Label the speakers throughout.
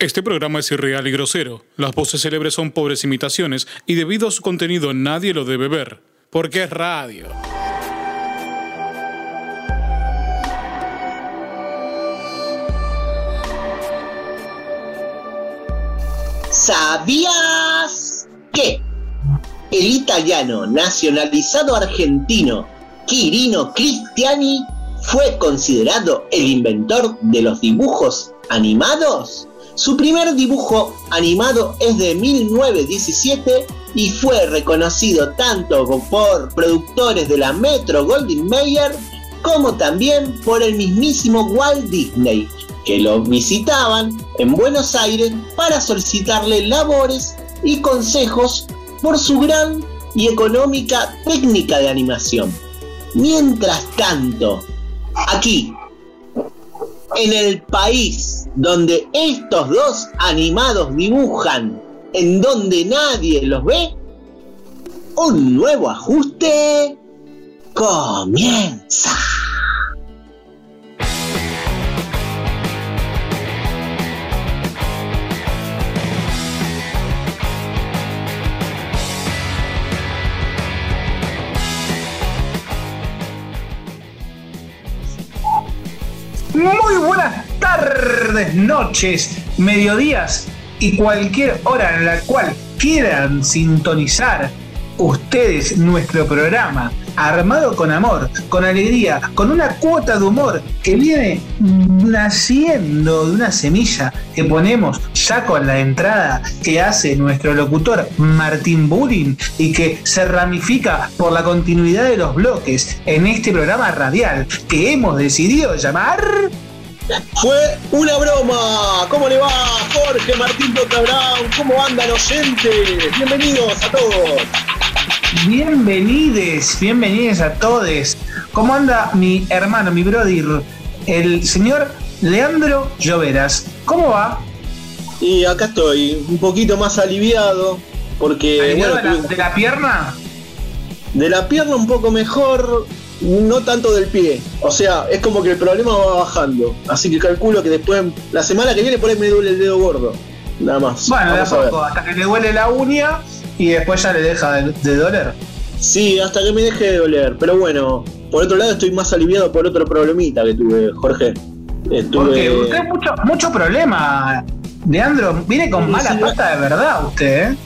Speaker 1: Este programa es irreal y grosero. Las voces célebres son pobres imitaciones y debido a su contenido nadie lo debe ver. Porque es radio.
Speaker 2: ¿Sabías que el italiano nacionalizado argentino Quirino Cristiani fue considerado el inventor de los dibujos animados? Su primer dibujo animado es de 1917 y fue reconocido tanto por productores de la Metro Goldwyn Mayer como también por el mismísimo Walt Disney, que lo visitaban en Buenos Aires para solicitarle labores y consejos por su gran y económica técnica de animación. Mientras tanto, aquí, en el país donde estos dos animados dibujan, en donde nadie los ve, un nuevo ajuste comienza.
Speaker 3: Muy buenas tardes, noches, mediodías y cualquier hora en la cual quieran sintonizar ustedes nuestro programa, armado con amor, con alegría, con una cuota de humor que viene naciendo de una semilla que ponemos ya con la entrada que hace nuestro locutor Martín Bulling y que se ramifica por la continuidad de los bloques en este programa radial que hemos decidido llamar...
Speaker 2: Fue una broma. ¿Cómo le va Jorge Martín Brown? ¿Cómo andan oyentes? Bienvenidos a todos.
Speaker 3: Bienvenides, bienvenidos a todos. ¿Cómo anda mi hermano, mi brother, el señor Leandro Lloveras? ¿Cómo va?
Speaker 2: Y acá estoy, un poquito más aliviado, porque...
Speaker 3: ¿Aliviado
Speaker 2: bueno,
Speaker 3: de, la, de la pierna?
Speaker 2: de la pierna un poco mejor, no tanto del pie. O sea, es como que el problema va bajando. Así que calculo que después, la semana que viene, por ahí me duele el dedo gordo. Nada más.
Speaker 3: Bueno, de a poco, hasta que le duele la uña y después ya le deja de, de doler.
Speaker 2: Sí, hasta que me deje de doler. Pero bueno, por otro lado estoy más aliviado por otro problemita que tuve, Jorge.
Speaker 3: Porque usted mucho, mucho problema, Leandro. Viene con
Speaker 2: Sí,
Speaker 3: mala
Speaker 2: sí,
Speaker 3: pata de verdad usted, ¿eh?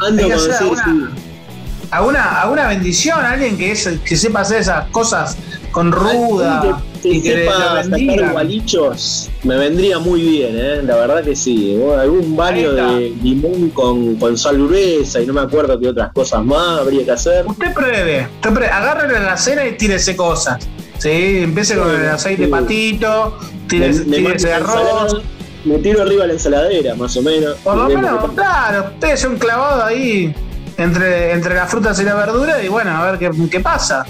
Speaker 2: ando con
Speaker 3: alguna-
Speaker 2: sí.
Speaker 3: ¿Alguna, alguna bendición? ¿Alguien que, es, que sepa hacer esas cosas con ruda?
Speaker 2: Que, sepa sacar gualichos me vendría muy bien, ¿eh? la verdad que sí. O Algún baño de limón con, con sal gruesa y no me acuerdo qué otras cosas más habría que hacer.
Speaker 3: Usted pruebe, usted pruebe, agárrele la cena y tírese cosas. ¿sí? Empiece con el aceite
Speaker 2: sí.
Speaker 3: patito, tírese,
Speaker 2: Me-
Speaker 3: tírese arroz.
Speaker 2: Me tiro arriba la ensaladera, más o menos.
Speaker 3: Por lo menos, claro, pese un clavado ahí entre, entre las frutas y la verdura y bueno, a ver qué, qué pasa.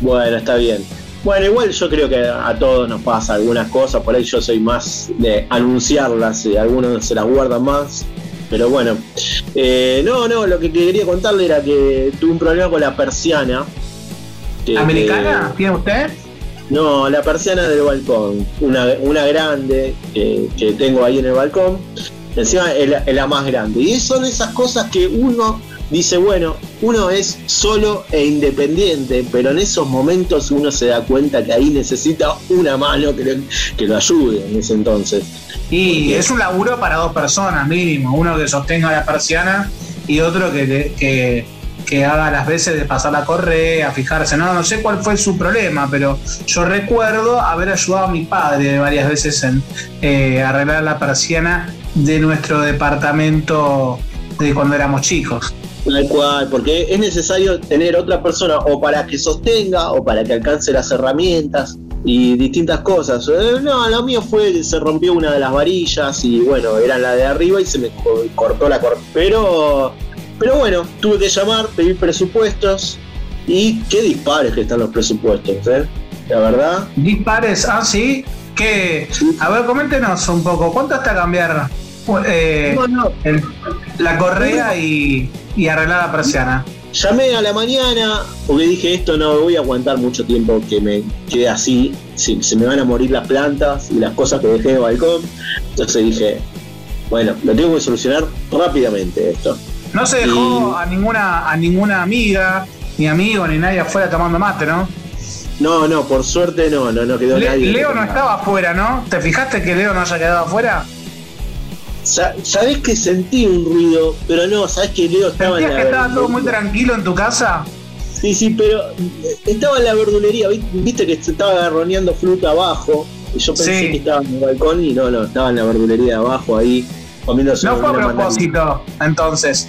Speaker 2: Bueno, está bien. Bueno, igual yo creo que a todos nos pasa algunas cosas, por ahí yo soy más de anunciarlas, y algunos se las guardan más. Pero bueno, Eh, no, no, lo que quería contarle era que tuve un problema con la persiana. que-
Speaker 3: ¿Americana? ¿Tiene usted?
Speaker 2: no, la persiana del balcón, una, una grande que, que tengo ahí en el balcón. Encima es la, es la más grande. Y son esas cosas que uno dice, bueno, uno es solo e independiente, pero en esos momentos uno se da cuenta que ahí necesita una mano que, le- que lo ayude en ese entonces.
Speaker 3: Y es un laburo para dos personas mínimo, uno que sostenga la persiana y otro que, que, que haga las veces de pasar la correa, fijarse. No, no sé cuál fue su problema, pero yo recuerdo haber ayudado a mi padre varias veces en eh, arreglar la persiana de nuestro departamento de cuando éramos chicos.
Speaker 2: Tal cual, porque es necesario tener otra persona o para que sostenga o para que alcance las herramientas y distintas cosas. Eh, No, lo mío fue que se rompió una de las varillas y bueno, era la de arriba y se me co- cortó la correa. Pero, pero bueno, tuve que llamar, pedir presupuestos y qué dispares que están los presupuestos, ¿eh? La verdad.
Speaker 3: Dispares, ah, sí. Que, a ver, coméntenos un poco, ¿cuánto está cambiar eh,
Speaker 2: No, no,
Speaker 3: el- la correa y, y arreglar la persiana?
Speaker 2: Llamé a la mañana porque dije esto no voy a aguantar mucho tiempo que me quede así, se, se me van a morir las plantas y las cosas que dejé el balcón. Entonces dije, Bueno, lo tengo que solucionar rápidamente esto.
Speaker 3: No se dejó a ninguna a ninguna amiga, ni amigo, ni nadie afuera tomando mate, ¿no?
Speaker 2: No, no, por suerte no, no, no quedó nadie.
Speaker 3: Leo no estaba afuera, ¿no? ¿Te fijaste que Leo no haya quedado afuera?
Speaker 2: Sabés que sentí un ruido, pero no, sabés que Leo estaba en la
Speaker 3: que estaba todo muy tranquilo en tu casa?
Speaker 2: Sí, sí, pero estaba en la verdulería, viste que estaba agarroneando fruta abajo. Y yo pensé que estaba en el balcón y no, no, estaba en la verdulería abajo ahí comiéndose
Speaker 3: No fue a propósito, entonces.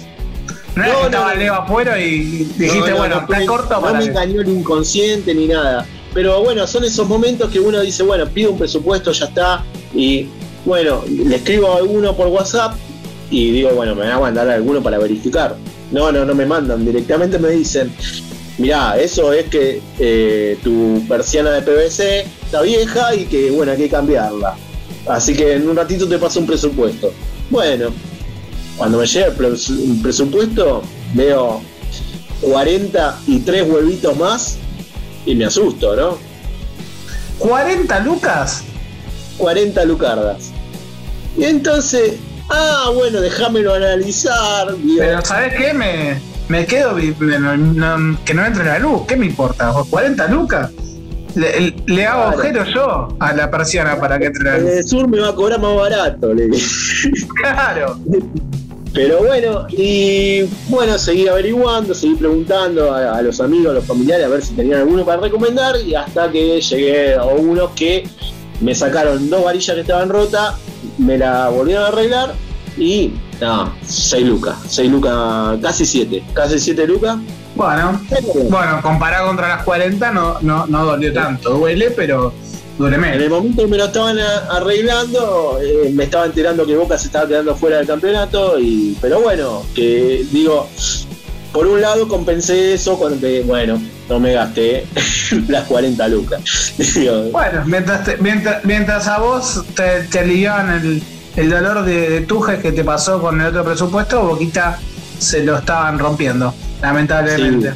Speaker 3: No, no, estaba Leo afuera y dijiste, bueno, está corto
Speaker 2: para. No me engañó el inconsciente ni nada. Pero bueno, son esos momentos que uno dice, bueno, pido un presupuesto, ya está. Y bueno, le escribo a alguno por WhatsApp y digo, bueno, me van a mandar a alguno para verificar. No, no, no me mandan, directamente me dicen, mirá, eso es que eh, tu persiana de PVC está vieja y que, bueno, hay que cambiarla. Así que en un ratito te paso un presupuesto. Bueno, cuando me llega el presupuesto, veo 43 huevitos más y me asusto, ¿no?
Speaker 3: ¿40 lucas?
Speaker 2: 40 lucardas. Y entonces, ah, bueno, déjamelo analizar.
Speaker 3: Pero ¿sabes qué? Me, me quedo que no entre la luz, ¿qué me importa? ¿40 lucas? Le, hago agujero yo a la persiana para que entre la luz.
Speaker 2: El sur me va a cobrar más barato, le
Speaker 3: Claro.
Speaker 2: Pero bueno, y bueno, seguí averiguando, seguí preguntando a, los amigos, a los familiares, a ver si tenían alguno para recomendar, y hasta que llegué a unos que me sacaron dos varillas que estaban rotas, me la volvieron a arreglar y no, 6 lucas, 6 lucas, casi 7, casi 7 lucas.
Speaker 3: Bueno, bueno, comparado contra las 40 no, no, no dolió tanto, duele, pero duele menos.
Speaker 2: En el momento que me lo estaban arreglando, eh, me estaba enterando que Boca se estaba quedando fuera del campeonato, y pero bueno, que digo, por un lado compensé eso con que, bueno, no me gasté las 40 lucas.
Speaker 3: bueno, mientras, mientras, a vos te, te aliviaban el el dolor de, Tujes que te pasó con el otro presupuesto, Boquita se lo estaban rompiendo, lamentablemente.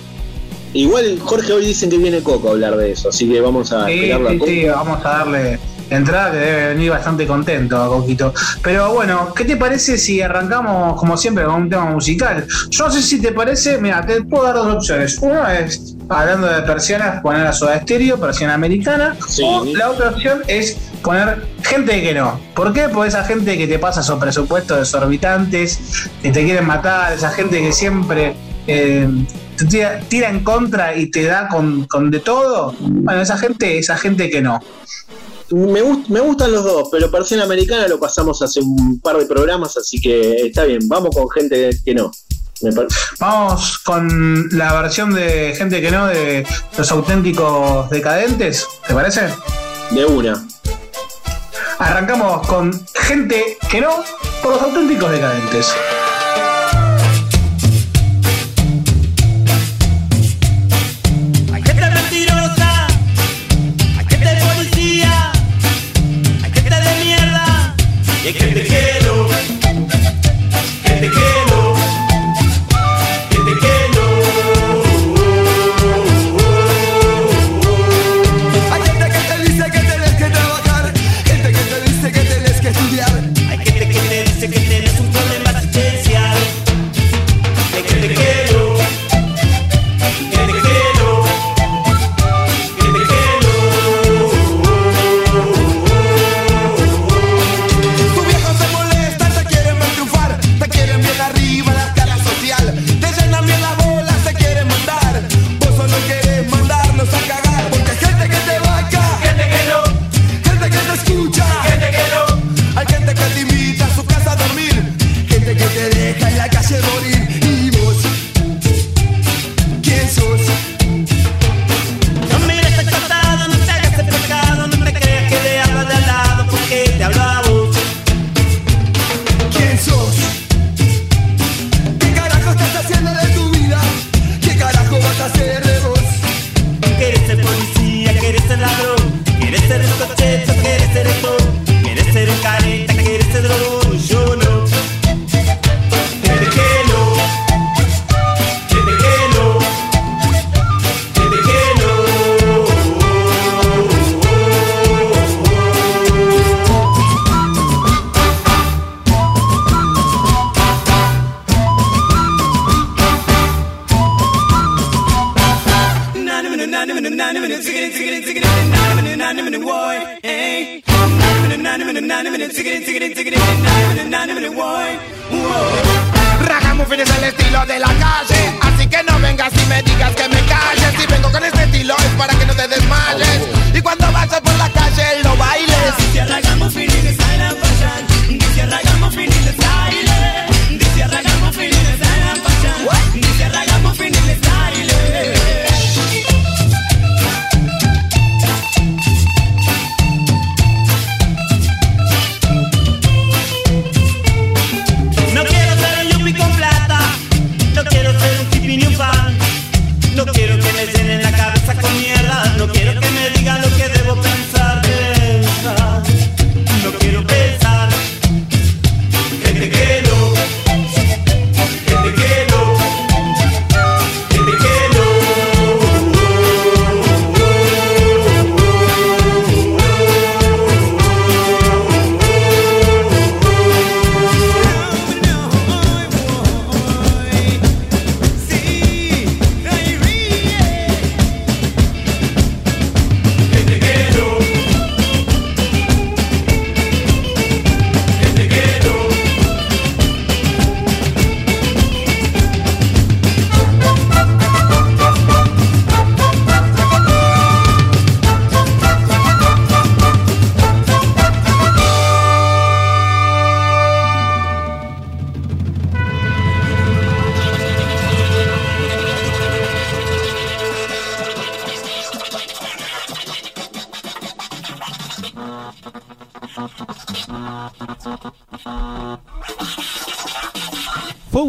Speaker 2: Igual Jorge hoy dicen que viene Coco a hablar de eso, así que vamos a
Speaker 3: sí, sí, sí, vamos a darle entrada que debe venir bastante contento a Coquito. Pero bueno, ¿qué te parece si arrancamos como siempre con un tema musical? Yo no sé si te parece, mira, te puedo dar dos opciones. Uno es, hablando de persianas, poner a Soda Stereo, persiana americana. O la otra opción es poner gente que no. ¿Por qué? Porque esa gente que te pasa esos presupuestos desorbitantes, que te quieren matar, esa gente que siempre eh, te tira, en contra y te da con, con, de todo. Bueno, esa gente, esa gente que no.
Speaker 2: Me, me gustan los dos, pero Persiana Americana lo pasamos hace un par de programas, así que está bien, vamos con gente que no.
Speaker 3: Vamos con la versión de gente que no de los auténticos decadentes, ¿te parece?
Speaker 2: De una.
Speaker 3: Arrancamos con gente que no por los auténticos decadentes.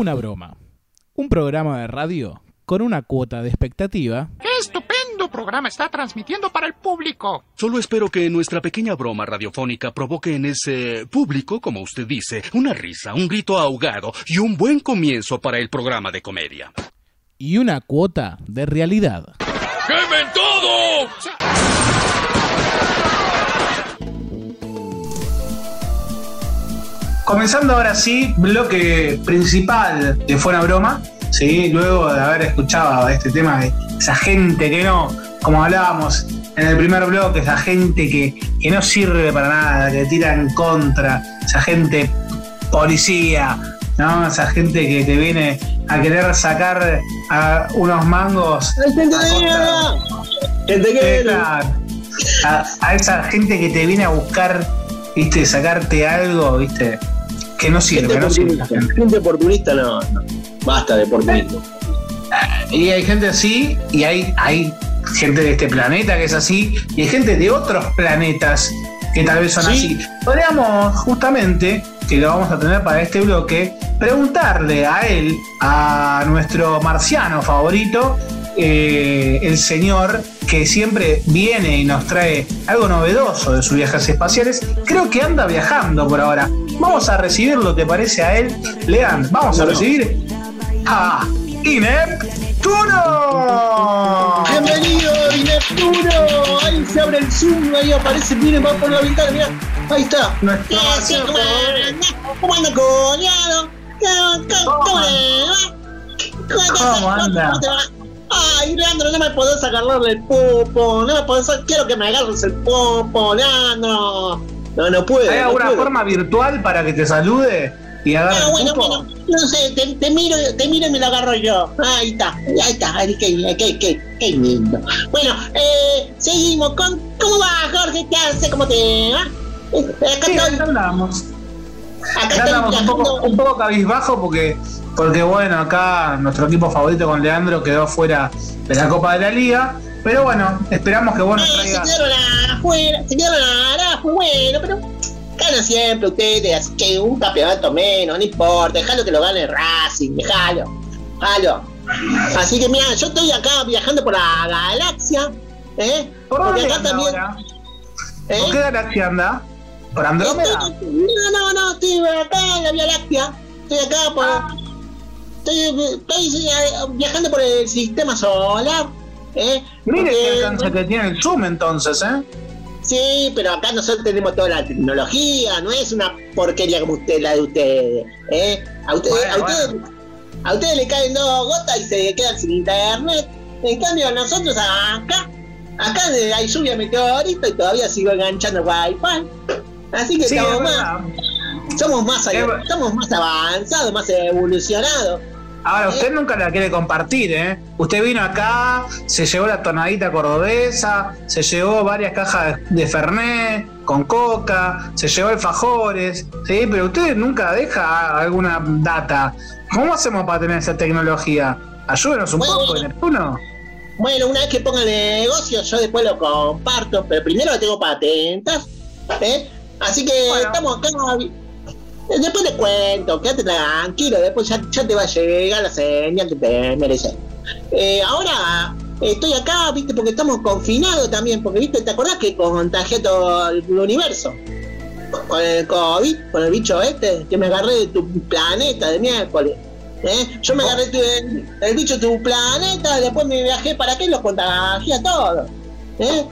Speaker 4: Una broma. Un programa de radio con una cuota de expectativa
Speaker 5: ¡Qué estupendo programa está transmitiendo para el público!
Speaker 6: Solo espero que nuestra pequeña broma radiofónica provoque en ese público, como usted dice, una risa, un grito ahogado y un buen comienzo para el programa de comedia.
Speaker 4: y una cuota de realidad.
Speaker 6: ¡Quemen todo!
Speaker 3: Comenzando ahora sí, bloque principal de Fuera Broma, ¿sí? luego de haber escuchado este tema de esa gente que no, como hablábamos en el primer bloque, esa gente que, que no sirve para nada, que tira en contra, esa gente policía, ¿no? esa gente que te viene a querer sacar a unos mangos. a contra- a, a esa gente que te viene a buscar, viste, sacarte algo, viste, que no sirve,
Speaker 2: Gente
Speaker 3: no sirve.
Speaker 2: Gente oportunista no, no. Basta de oportunismo.
Speaker 3: Y hay gente así, y hay, hay gente de este planeta que es así, y hay gente de otros planetas que tal vez son
Speaker 2: Sí.
Speaker 3: así. Podríamos justamente, que lo vamos a tener para este bloque, preguntarle a él, a nuestro marciano favorito, eh, el señor que siempre viene y nos trae algo novedoso de sus viajes espaciales. Creo que anda viajando por ahora. Vamos a recibirlo, ¿te parece a él? Lean, vamos a recibir a Ineptuno.
Speaker 2: Bienvenido, Neptuno. Ahí se abre el zoom, ahí aparece, miren, va por la ventana, mirá. Ahí está.
Speaker 3: Nuestro
Speaker 2: ¿Qué hace?
Speaker 3: marciano
Speaker 2: ¿Cómo anda? ¿Cómo anda, coñado? ¿Cómo, cómo, cómo le va? ¿Cómo, te-
Speaker 3: ¿Cómo anda?
Speaker 2: Ay, Leandro, no me podés agarrarle el popo, no me podés, quiero que me agarres el popo, Leandro. No, no puedo.
Speaker 3: ¿Hay
Speaker 2: no
Speaker 3: alguna
Speaker 2: puedo.
Speaker 3: forma virtual para que te salude y agarre
Speaker 2: Ah,
Speaker 3: el
Speaker 2: bueno,
Speaker 3: cupo?
Speaker 2: bueno, no sé, te, te miro, te miro y me lo agarro yo. Ahí está, ahí está, ay, qué, qué, qué, qué lindo. Bueno, eh, seguimos con. ¿Cómo va, Jorge? ¿Qué hace? ¿Cómo te va? Eh, Acá
Speaker 3: Sí,
Speaker 2: estoy,
Speaker 3: acá andamos un poco, un poco cabizbajo porque, porque, bueno, acá nuestro equipo favorito con Leandro quedó fuera de la Copa de la Liga. Pero bueno, esperamos que vos nos
Speaker 2: Eh, se
Speaker 3: traigas.
Speaker 2: quedaron afuera, se quedaron abajo, bueno, pero ganan siempre ustedes, así que un campeonato menos, no importa, dejalo que lo gane Racing, dejalo, dejalo. Así que mira, yo estoy acá viajando por la galaxia, ¿eh?
Speaker 3: ¿Por
Speaker 2: Porque acá también. ¿eh?
Speaker 3: ¿Por qué galaxia anda? ¿Por Andrómeda?
Speaker 2: Estoy- No, no, no, estoy acá en la Vía Láctea. Estoy acá por.
Speaker 3: Ah.
Speaker 2: Estoy, estoy, eh, viajando por el sistema solar. ¿Eh?
Speaker 3: Mire
Speaker 2: Porque-
Speaker 3: qué alcance que tiene el Zoom entonces, ¿eh?
Speaker 2: Sí, pero acá nosotros tenemos toda la tecnología, no es una porquería como usted, la de ustedes. ¿eh? A, ustedes,
Speaker 3: Bueno,
Speaker 2: a, ustedes, a ustedes le caen dos gotas y se quedan sin internet. En cambio, nosotros acá, Acá hay lluvia meteorito y todavía sigo enganchando Wi-Fi. Así que
Speaker 3: Sí,
Speaker 2: estamos
Speaker 3: es
Speaker 2: más,
Speaker 3: verdad.
Speaker 2: somos más, estamos más avanzados, más evolucionados.
Speaker 3: Ahora, usted nunca la quiere compartir, ¿eh? Usted vino acá, se llevó la tonadita cordobesa, se llevó varias cajas de Fernet con coca, se llevó alfajores, ¿sí? Pero usted nunca deja alguna data. ¿Cómo hacemos para tener esa tecnología? Ayúdenos un
Speaker 2: Bueno,
Speaker 3: poco, Neptuno.
Speaker 2: Bueno, una vez que ponga el negocio, yo después lo comparto, pero primero tengo patentas, ¿eh? Así que
Speaker 3: Bueno.
Speaker 2: estamos acá. Después te cuento, quédate tranquilo, después ya, ya te va a llegar la señal que te mereces. Eh, ahora estoy acá, viste, porque estamos confinados también, porque viste, ¿te acordás que contagié todo el universo? Con el COVID, con el bicho este, que me agarré de tu planeta de miércoles. ¿eh? Yo me agarré tu- el, el bicho de tu planeta, después me viajé para qué los contagié a todos. ¿eh?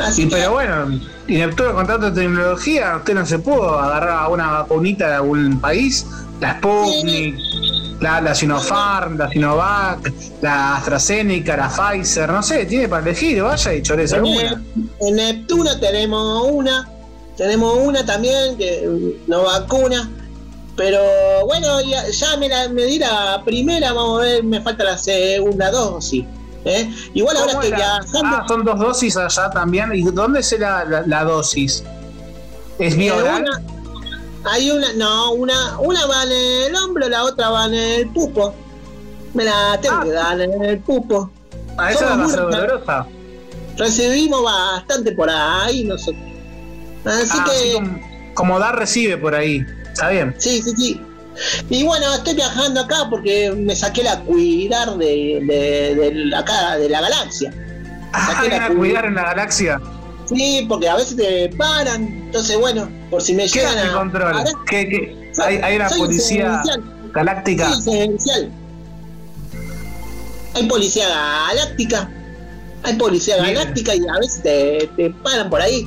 Speaker 2: Así
Speaker 3: Sí,
Speaker 2: que-
Speaker 3: pero bueno, y Neptuno con tanta tecnología, usted no se pudo agarrar a una vacunita de algún país, la Sputnik, la, la Sinopharm, la Sinovac, la AstraZeneca, la Pfizer, no sé, tiene para elegir, vaya y choreza
Speaker 2: En,
Speaker 3: alguna.
Speaker 2: En Neptuno tenemos una, tenemos una también que nos vacuna, pero bueno, ya, ya me, la, me di la primera, vamos a ver, me falta la segunda dosis. ¿Eh? Igual ahora
Speaker 3: ¿Cómo
Speaker 2: estoy viajando.
Speaker 3: Ah, son dos dosis allá también. ¿Y dónde es la, la, la dosis? ¿Es
Speaker 2: Eh,
Speaker 3: vía oral?
Speaker 2: una- hay una, no, una, una va en el hombro, la otra va en el pupo. Me la tengo
Speaker 3: Ah.
Speaker 2: que dar en el pupo.
Speaker 3: Ah, esa va a ser dolorosa.
Speaker 2: Recibimos bastante por ahí nosotros. Así
Speaker 3: Ah,
Speaker 2: que.
Speaker 3: así como, como dar recibe por ahí. Está bien.
Speaker 2: Sí, sí, sí. Y bueno, estoy viajando acá porque me saqué la cuidar de, de, de acá, de la galaxia.
Speaker 3: Ah,
Speaker 2: Saqué la
Speaker 3: ¿Van a
Speaker 2: cuidar.
Speaker 3: cuidar en la galaxia?
Speaker 2: Sí, porque a veces te paran. Entonces, bueno, por si me
Speaker 3: ¿Qué
Speaker 2: llegan
Speaker 3: el
Speaker 2: a.
Speaker 3: control? ¿Qué, qué? Hay, hay una policía galáctica.
Speaker 2: Sí. Hay policía galáctica. Hay policía
Speaker 3: Bien.
Speaker 2: galáctica y a veces te, te paran por ahí.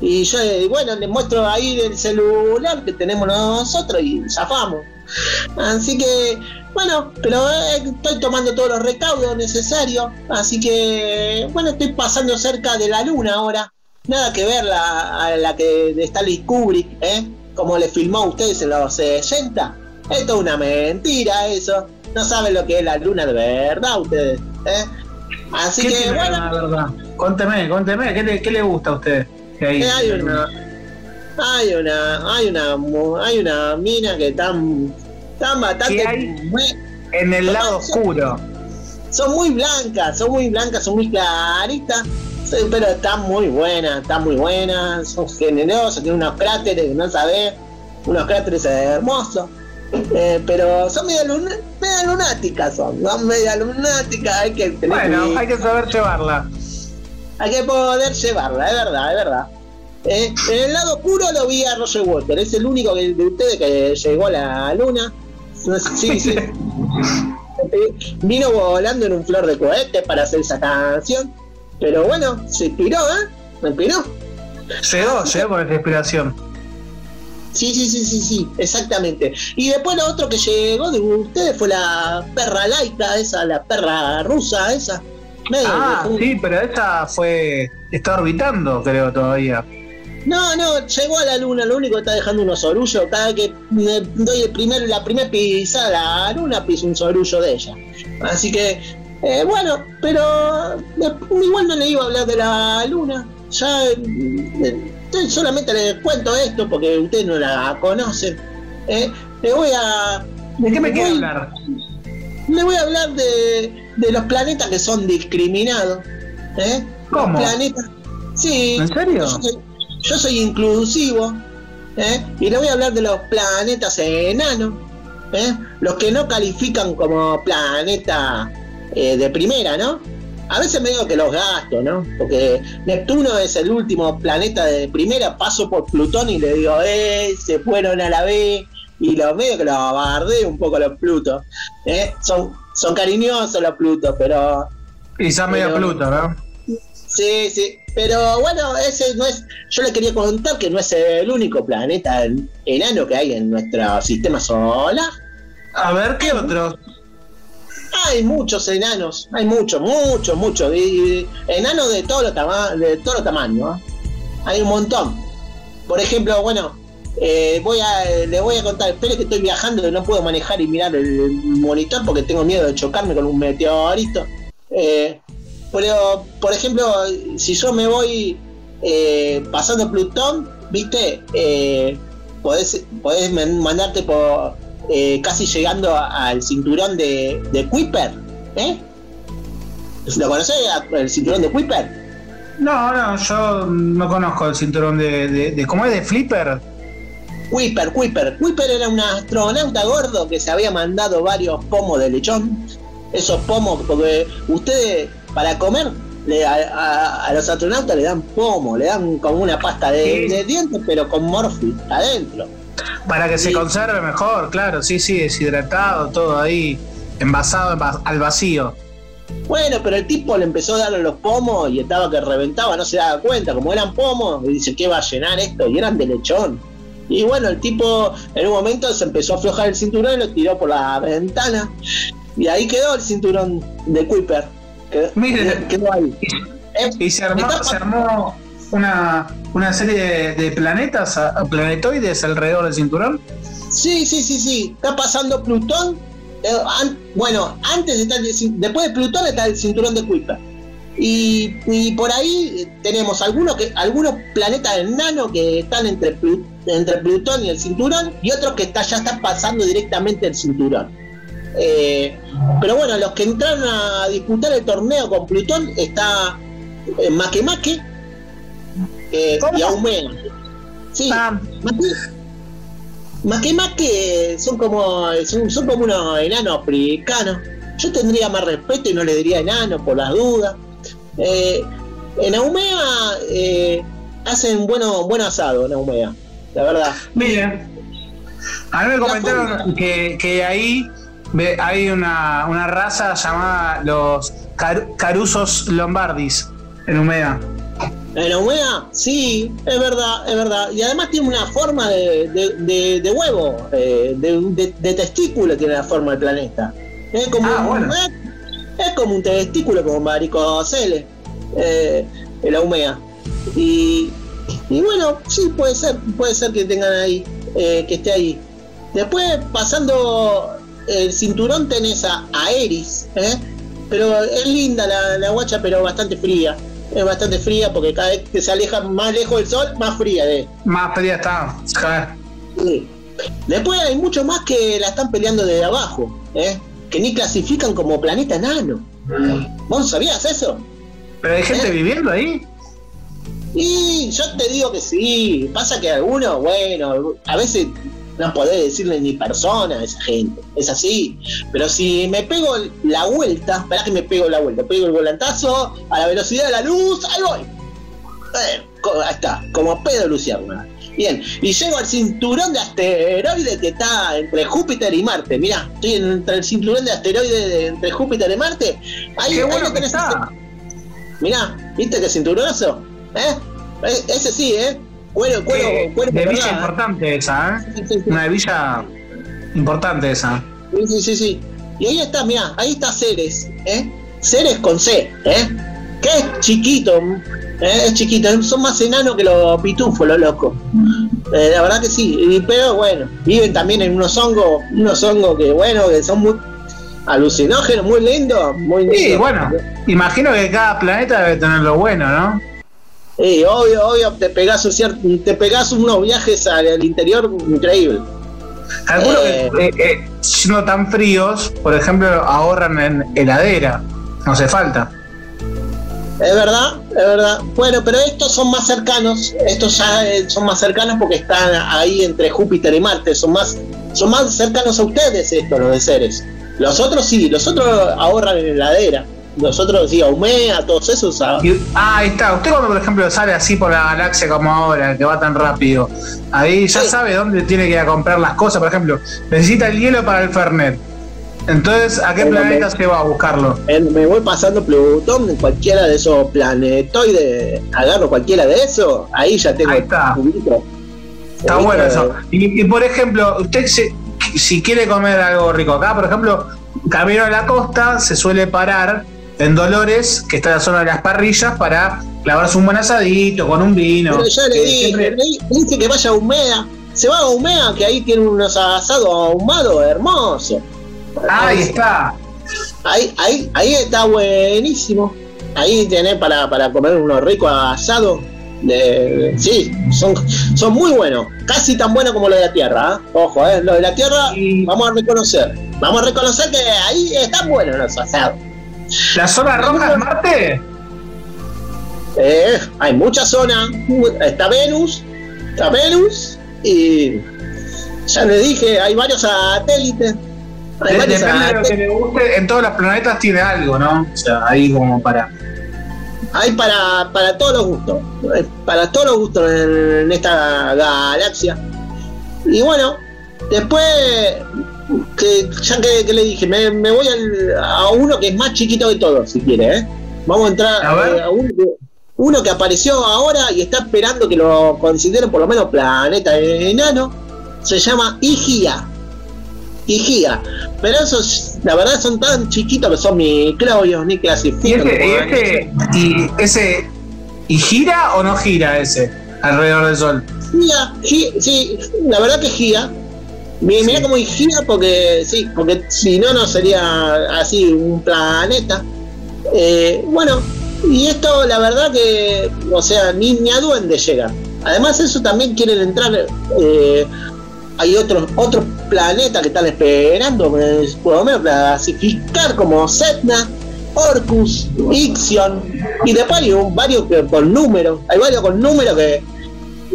Speaker 2: Y yo, eh, bueno, les muestro ahí el celular que tenemos nosotros y zafamos. Así que, bueno, pero eh, estoy tomando todos los recaudos necesarios. Así que, bueno, estoy pasando cerca de la luna ahora. Nada que ver la, a la que de Stanley Kubrick, ¿eh? Como le filmó a ustedes en los 60. Esto es una mentira, eso. No saben lo que es la luna de verdad, ustedes. ¿eh? Así
Speaker 3: ¿Qué
Speaker 2: que, bueno,
Speaker 3: la verdad? Cuénteme, cuénteme, ¿qué le, qué le gusta a usted?
Speaker 2: Hay una hay una hay una hay una mina que están están bastante muy-
Speaker 3: En el lado oscuro.
Speaker 2: son muy blancas son muy blancas son muy claritas pero están muy buenas están muy buenas son generosas tienen unos cráteres que no sabés unos cráteres hermosos Eh, pero son media, luna- media lunáticas son, son media lunáticas hay que tener
Speaker 3: Bueno, hay que saber llevarla.
Speaker 2: Hay que poder llevarla, es verdad, es verdad. Eh, en el lado oscuro lo vi a Roger Water, es el único que- de ustedes que llegó a la luna. Sí, sí. Vino volando en un flor de cohete para hacer esa canción. Pero bueno, se inspiró, ¿eh? Me inspiró.
Speaker 3: Llegó, llegó con esa inspiración.
Speaker 2: Sí, sí, sí, sí, sí, exactamente. Y después lo otro que llegó de ustedes fue la perra laica, esa, la perra rusa, esa. Medio
Speaker 3: Ah, sí, pero esa fue. Está orbitando, creo, todavía.
Speaker 2: No, no, llegó a la luna, lo único que está dejando unos orullos. Cada vez que me doy el primer, la primera pisada a la luna, piso un sorullo de ella. Así que, eh, bueno, pero igual no le iba a hablar de la luna. Ya eh, eh, solamente les cuento esto porque ustedes no la conocen. Eh, le voy a.
Speaker 3: ¿De qué me quiere hablar?
Speaker 2: Le voy a hablar de, de los planetas que son discriminados. ¿eh?
Speaker 3: ¿Cómo?
Speaker 2: Los planetas. Sí.
Speaker 3: ¿En serio?
Speaker 2: Yo soy, yo soy inclusivo. ¿eh? Y le voy a hablar de los planetas enanos. ¿eh? Los que no califican como planeta eh, de primera, ¿no? A veces me digo que los gasto, ¿no? Porque Neptuno es el último planeta de primera, paso por Plutón y le digo, eh, se fueron a la B, y los medio que los abardeo un poco los Plutos. ¿eh? Son, son cariñosos los Plutos, pero
Speaker 3: Quizás medio Pluto, ¿no?
Speaker 2: sí, sí. Pero bueno, ese no es. Yo le quería contar que no es el único planeta enano que hay en nuestro sistema solar.
Speaker 3: A ver, ¿qué otros?
Speaker 2: Hay muchos enanos, hay muchos, muchos, muchos. Y enanos de todos los tama- de todos los tamaños. ¿eh? Hay un montón. Por ejemplo, bueno, eh, voy a, le voy a contar, espere que estoy viajando y no puedo manejar y mirar el monitor porque tengo miedo de chocarme con un meteorito. Eh, pero, por ejemplo, si yo me voy eh, pasando Plutón, viste, eh, podés, podés man- mandarte por eh, casi llegando al cinturón de, de Kuiper. ¿Lo conocés, el cinturón de Kuiper?
Speaker 3: No, no, yo no conozco el cinturón de- ¿cómo es? ¿De Flipper?
Speaker 2: Kuiper, Kuiper. Kuiper era un astronauta gordo que se había mandado varios pomos de lechón. Esos pomos, porque ustedes para comer le- a, a- a los astronautas le dan pomo, le dan como una pasta de,
Speaker 3: Sí.
Speaker 2: de dientes, pero con morfi adentro.
Speaker 3: Para que se conserve mejor, claro, sí, sí, deshidratado, todo ahí, envasado en va- al vacío.
Speaker 2: Bueno, pero el tipo le empezó a darle los pomos y estaba que reventaba, no se daba cuenta, como eran pomos, y dice, ¿qué va a llenar esto? Y eran de lechón. Y bueno, el tipo en un momento se empezó a aflojar el cinturón y lo tiró por la ventana. Y ahí quedó el cinturón de Kuiper. Quedó,
Speaker 3: Mire.
Speaker 2: quedó ahí. Eh,
Speaker 3: Y se armó,
Speaker 2: está-
Speaker 3: se armó una, una serie de, de planetas, planetoides alrededor del cinturón.
Speaker 2: Sí, sí, sí, sí. Está pasando Plutón. Eh, an- bueno, antes está el después de Plutón está el cinturón de Kuiper. Y, y por ahí tenemos algunos que algunos planetas enanos que están entre, Plu- entre Plutón y el cinturón y otros que está, ya están pasando directamente el cinturón. Eh, pero bueno, los que entraron a disputar el torneo con Plutón está eh, Makemake eh, y Aumea. Sí,
Speaker 3: Ah,
Speaker 2: Makemake son como son, son como unos enanos africanos. Yo tendría más respeto y no le diría enano por las dudas. Eh, en Aumea eh, hacen bueno, buen asado en Aumea, la verdad.
Speaker 3: Miren, a mí me
Speaker 2: La
Speaker 3: comentaron que, que ahí hay una, una raza llamada los car- Carusos Lombardis en Humea.
Speaker 2: En Aumea, sí, es verdad, es verdad. Y además tiene una forma de, de- de- de huevo, eh, de, testículo tiene la forma del planeta. Es como,
Speaker 3: Ah,
Speaker 2: un,
Speaker 3: bueno.
Speaker 2: es, es como un testículo, como varicocele, eh, el Aumea. Y, y bueno, sí, puede ser, puede ser que tengan ahí, eh, que esté ahí. Después, pasando el cinturón, tenés a, a Eris, ¿eh? pero es linda la, la guacha, pero bastante fría. Es bastante fría porque cada vez que se aleja más lejos del sol, más fría es.
Speaker 3: Más fría está. Joder.
Speaker 2: Sí. Después hay muchos más que la están peleando desde abajo, ¿eh? que ni clasifican como planeta enano. ¿Vos no sabías eso?
Speaker 3: Pero hay gente
Speaker 2: ¿Eh?
Speaker 3: viviendo ahí.
Speaker 2: Y yo te digo que sí. Pasa que algunos, bueno, a veces no podés decirle ni persona a esa gente. Es así. Pero si me pego la vuelta, esperá que me pego la vuelta, pego el volantazo a la velocidad de la luz, ahí voy. Eh, ahí está, como pedo Luciana. Bien, y llego al cinturón de asteroides que está entre Júpiter y Marte. Mirá, estoy entre el cinturón de asteroides de- entre Júpiter y Marte. Ahí,
Speaker 3: Qué
Speaker 2: ahí
Speaker 3: bueno
Speaker 2: lo
Speaker 3: que está.
Speaker 2: Mirá, ¿viste qué cinturonazo? ¿Eh? Eh, Ese sí, ¿eh? Cuero, cuero,
Speaker 3: Que-
Speaker 2: cuero.
Speaker 3: de villa
Speaker 2: verdad,
Speaker 3: importante esa, ¿eh?
Speaker 2: ¿eh? Sí, sí, sí.
Speaker 3: Una de villa importante esa.
Speaker 2: Sí, sí, sí, sí. Y ahí está, mirá, ahí está Ceres, ¿eh? Ceres con C, ¿eh? Que es chiquito, ¿eh? es chiquito, son más enanos que los pitufos, los locos. Eh, la verdad que sí, pero bueno, viven también en unos hongos, unos hongos que bueno, que son muy alucinógenos, muy lindos, muy lindos.
Speaker 3: Sí, bueno, imagino que cada planeta debe tener lo bueno, ¿no?
Speaker 2: Sí, obvio, obvio, te pegás, un te pegás unos viajes al, interior increíble.
Speaker 3: Calculo
Speaker 2: Eh.
Speaker 3: que eh, eh, siendo tan fríos, por ejemplo, ahorran en heladera. No hace falta.
Speaker 2: Es verdad, es verdad. Bueno, pero estos son más cercanos, estos ya eh, son más cercanos porque están ahí entre Júpiter y Marte, son más, son más cercanos a ustedes estos, los de seres. Los otros sí, los otros ahorran en heladera. Los otros sí, Aumea, todos esos. ah,
Speaker 3: Y- ah, ahí está. Usted cuando, por ejemplo, sale así por la galaxia como ahora, que va tan rápido, ahí ya
Speaker 2: Sí.
Speaker 3: sabe dónde tiene que ir a comprar las cosas. Por ejemplo, necesita el hielo para el Fernet. Entonces, ¿a qué
Speaker 2: Bueno,
Speaker 3: planeta
Speaker 2: me-
Speaker 3: se va a buscarlo?
Speaker 2: me voy pasando Plutón, en cualquiera de esos planetoides, agarro cualquiera de esos, ahí ya tengo
Speaker 3: Ahí está. Está bueno eso. Y, y, por ejemplo, usted se- si quiere comer algo rico acá, por ejemplo, camino a la costa se suele parar en Dolores, que está en la zona de las parrillas, para clavarse un buen asadito con un vino.
Speaker 2: Pero yo le dije,
Speaker 3: siempre-
Speaker 2: le dije que vaya a Humea. Se va a Humea, que ahí tiene unos asados ahumados hermosos.
Speaker 3: Ahí está.
Speaker 2: Ahí, ahí, ahí está buenísimo. Ahí tenés para, para comer unos ricos asados. De, sí, son, son muy buenos. Casi tan buenos como lo de la tierra. ¿ah? Ojo, eh, lo de la tierra vamos a reconocer. Vamos a reconocer que ahí están buenos los asados.
Speaker 3: ¿La zona roja es Marte?
Speaker 2: Eh, hay muchas zonas. Está Venus, está Venus y ya le dije, hay varios satélites. Hay
Speaker 3: De-
Speaker 2: varios
Speaker 3: depende de lo que
Speaker 2: satélites.
Speaker 3: le guste. En todos los planetas tiene algo, ¿no? O sea, ahí como para.
Speaker 2: Hay para, para todos los gustos. Hay Para todos los gustos en, en esta galaxia. Y bueno, después que ya que, que le dije, me, me voy al- a uno que es más chiquito de todos, si quiere, ¿eh? Vamos a entrar
Speaker 3: A ver.
Speaker 2: eh, a uno, que- uno que apareció ahora y está esperando que lo consideren por lo menos planeta enano. Se llama Igia. Igia. Pero esos, la verdad, son tan chiquitos que son microbios, ni
Speaker 3: ¿Y
Speaker 2: clasifican.
Speaker 3: ese, y ese, y ese, y gira o no gira ese alrededor del Sol?
Speaker 2: Gira, gi- sí, la verdad que gira. Mi- Mira
Speaker 3: Sí.
Speaker 2: cómo gira porque sí, porque si no no sería así un planeta. Eh, bueno, y esto la verdad que, o sea, ni, ni a duende llega. Además eso también quieren entrar, eh, hay otros otros planetas que están esperando, por lo menos clasificar como Setna, Orcus, Ixion, y después hay un- varios que con números, hay varios con números que,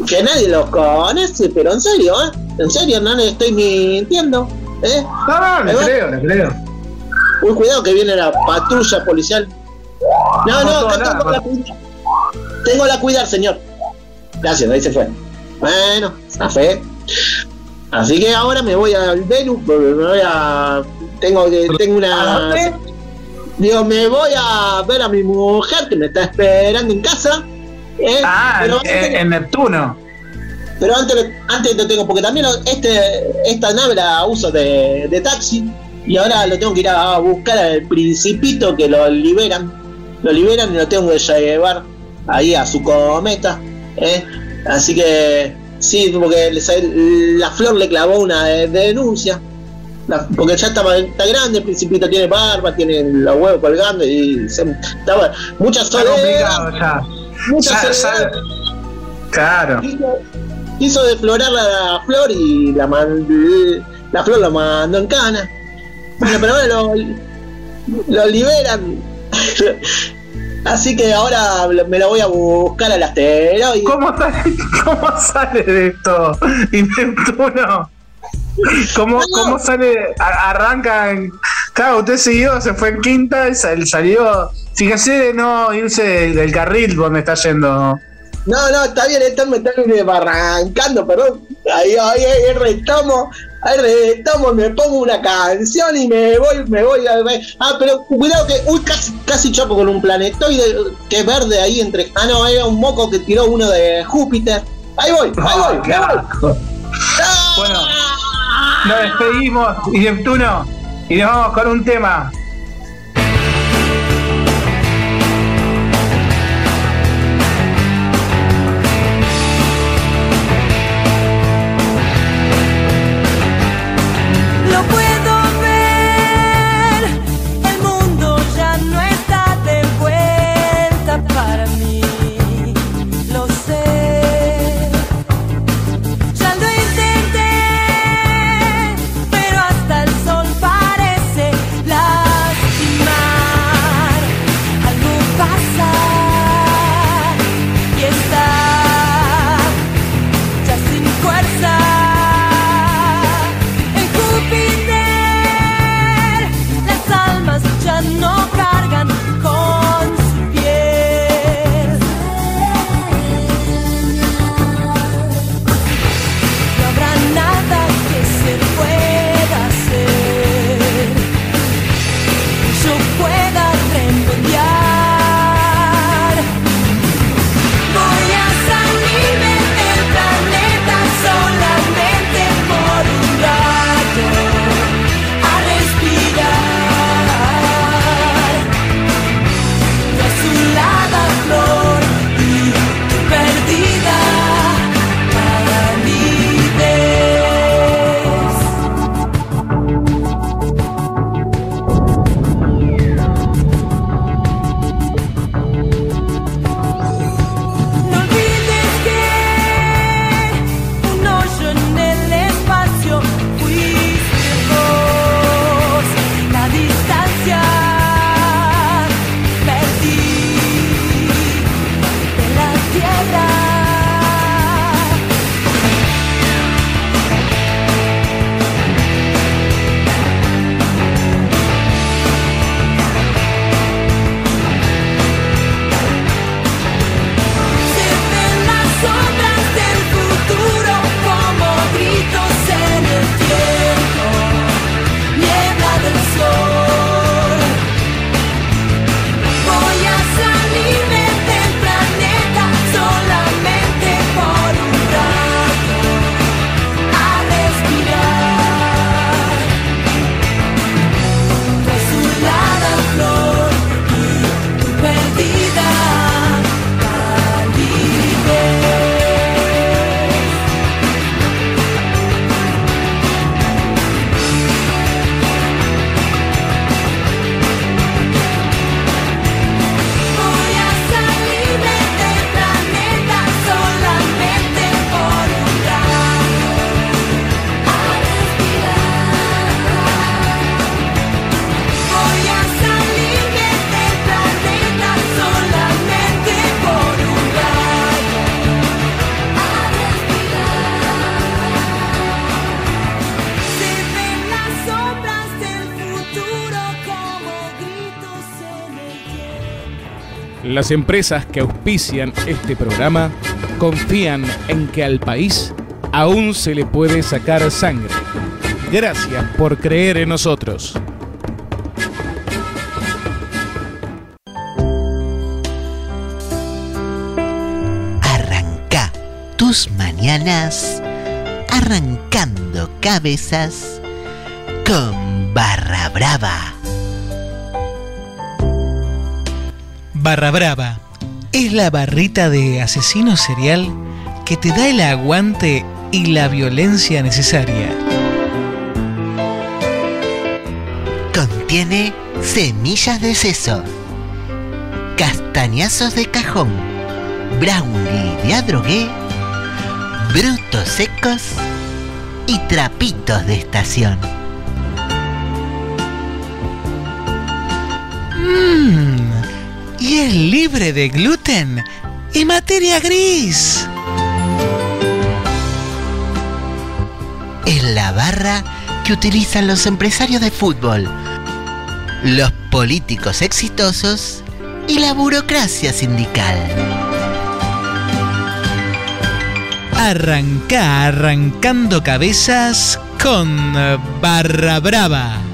Speaker 2: que nadie los conoce, pero en serio, ¿eh? En serio, no le estoy mintiendo, ¿eh?
Speaker 3: No, no, le creo, le creo.
Speaker 2: Uy, cuidado que viene la patrulla policial. No, no,
Speaker 3: todos
Speaker 2: acá tengo la cuidar. Tengo la cuidar, señor. Gracias, ahí se fue. Bueno, a fe. Así que ahora me voy al Venus, porque me voy a. Tengo que. Tengo
Speaker 3: ¿A
Speaker 2: una. Digo, me voy a ver a mi mujer que me está esperando en casa. ¿Eh?
Speaker 3: Ah,
Speaker 2: Pero
Speaker 3: en, Neptuno.
Speaker 2: pero antes, antes lo tengo, porque también este, esta nave la uso de, de taxi y ahora lo tengo que ir a buscar al principito que lo liberan. Lo liberan y lo tengo que llevar ahí a su cometa. ¿eh? Así que sí, porque la flor le clavó una de- denuncia. La- porque ya estaba, está grande, el principito tiene barba, tiene los huevos colgando y se, estaba mucha
Speaker 3: Está
Speaker 2: soledad.
Speaker 3: complicado ya.
Speaker 2: Mucha soledad.
Speaker 3: ya- Claro.
Speaker 2: Quiso, quiso deflorar la flor y la, man- la flor lo mandó en cana. Bueno, pero ahora lo, lo liberan. Así que ahora me lo voy a buscar al asteroide.
Speaker 3: ¿Cómo sale, ¿Cómo sale de esto? ¿Y Neptuno? ¿Cómo,
Speaker 2: No, no.
Speaker 3: cómo sale? A- arranca en. Claro, usted siguió, se fue en quinta y sal- salió. Fíjese de no irse del, del carril donde está yendo.
Speaker 2: No, no, está bien, están, me están barrancando, perdón. Ahí, ahí, ahí retomo, ahí retomo, me pongo una canción y me voy, me voy a Ah, pero cuidado que, uy, casi, casi choco con un planetoide que es verde ahí entre. Ah, no, era un moco que tiró uno de Júpiter. Ahí voy, ahí voy,
Speaker 3: Ah,
Speaker 2: ahí
Speaker 3: qué
Speaker 2: voy. ¡Ah!
Speaker 3: Nos despedimos y Neptuno y nos vamos con un tema.
Speaker 7: Lo
Speaker 4: Las empresas que auspician este programa confían en que al país aún se le puede sacar sangre. Gracias por creer en nosotros.
Speaker 8: Arranca tus mañanas arrancando cabezas con barra brava.
Speaker 9: Barra Brava es la barrita de asesino serial que te da el aguante y la violencia necesaria.
Speaker 8: Contiene semillas de seso, castañazos de cajón, brownie de adrogué, brutos secos y trapitos de estación.
Speaker 9: Es libre de gluten y materia gris.
Speaker 8: Es la barra que utilizan los empresarios de fútbol, los políticos exitosos y la burocracia sindical.
Speaker 9: Arranca arrancando cabezas con Barra Brava.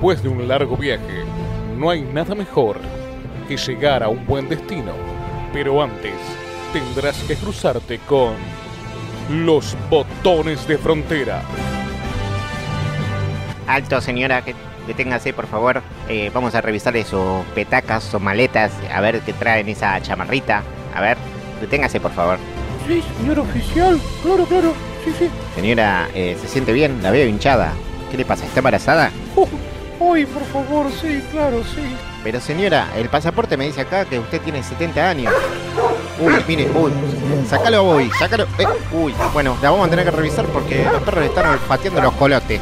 Speaker 10: Después de un largo viaje, no hay nada mejor que llegar a un buen destino. Pero antes, tendrás que cruzarte con los botones de frontera.
Speaker 11: Alto, señora, que deténgase, por favor. Eh, vamos a revisarle sus petacas, sus maletas, a ver qué traen esa chamarrita. A ver, deténgase, por favor.
Speaker 12: Sí, señor oficial. Claro, claro. Sí, sí.
Speaker 11: Señora, eh, ¿se siente bien? La veo hinchada. ¿Qué le pasa? ¿Está embarazada?
Speaker 12: Uy, por favor, sí, claro, sí.
Speaker 11: Pero señora, el pasaporte me dice acá que usted tiene 70 años. Uy, mire, uy, sácalo voy, sácalo. Eh, uy, bueno, la vamos a tener que revisar porque los perros le están olfateando los colotes.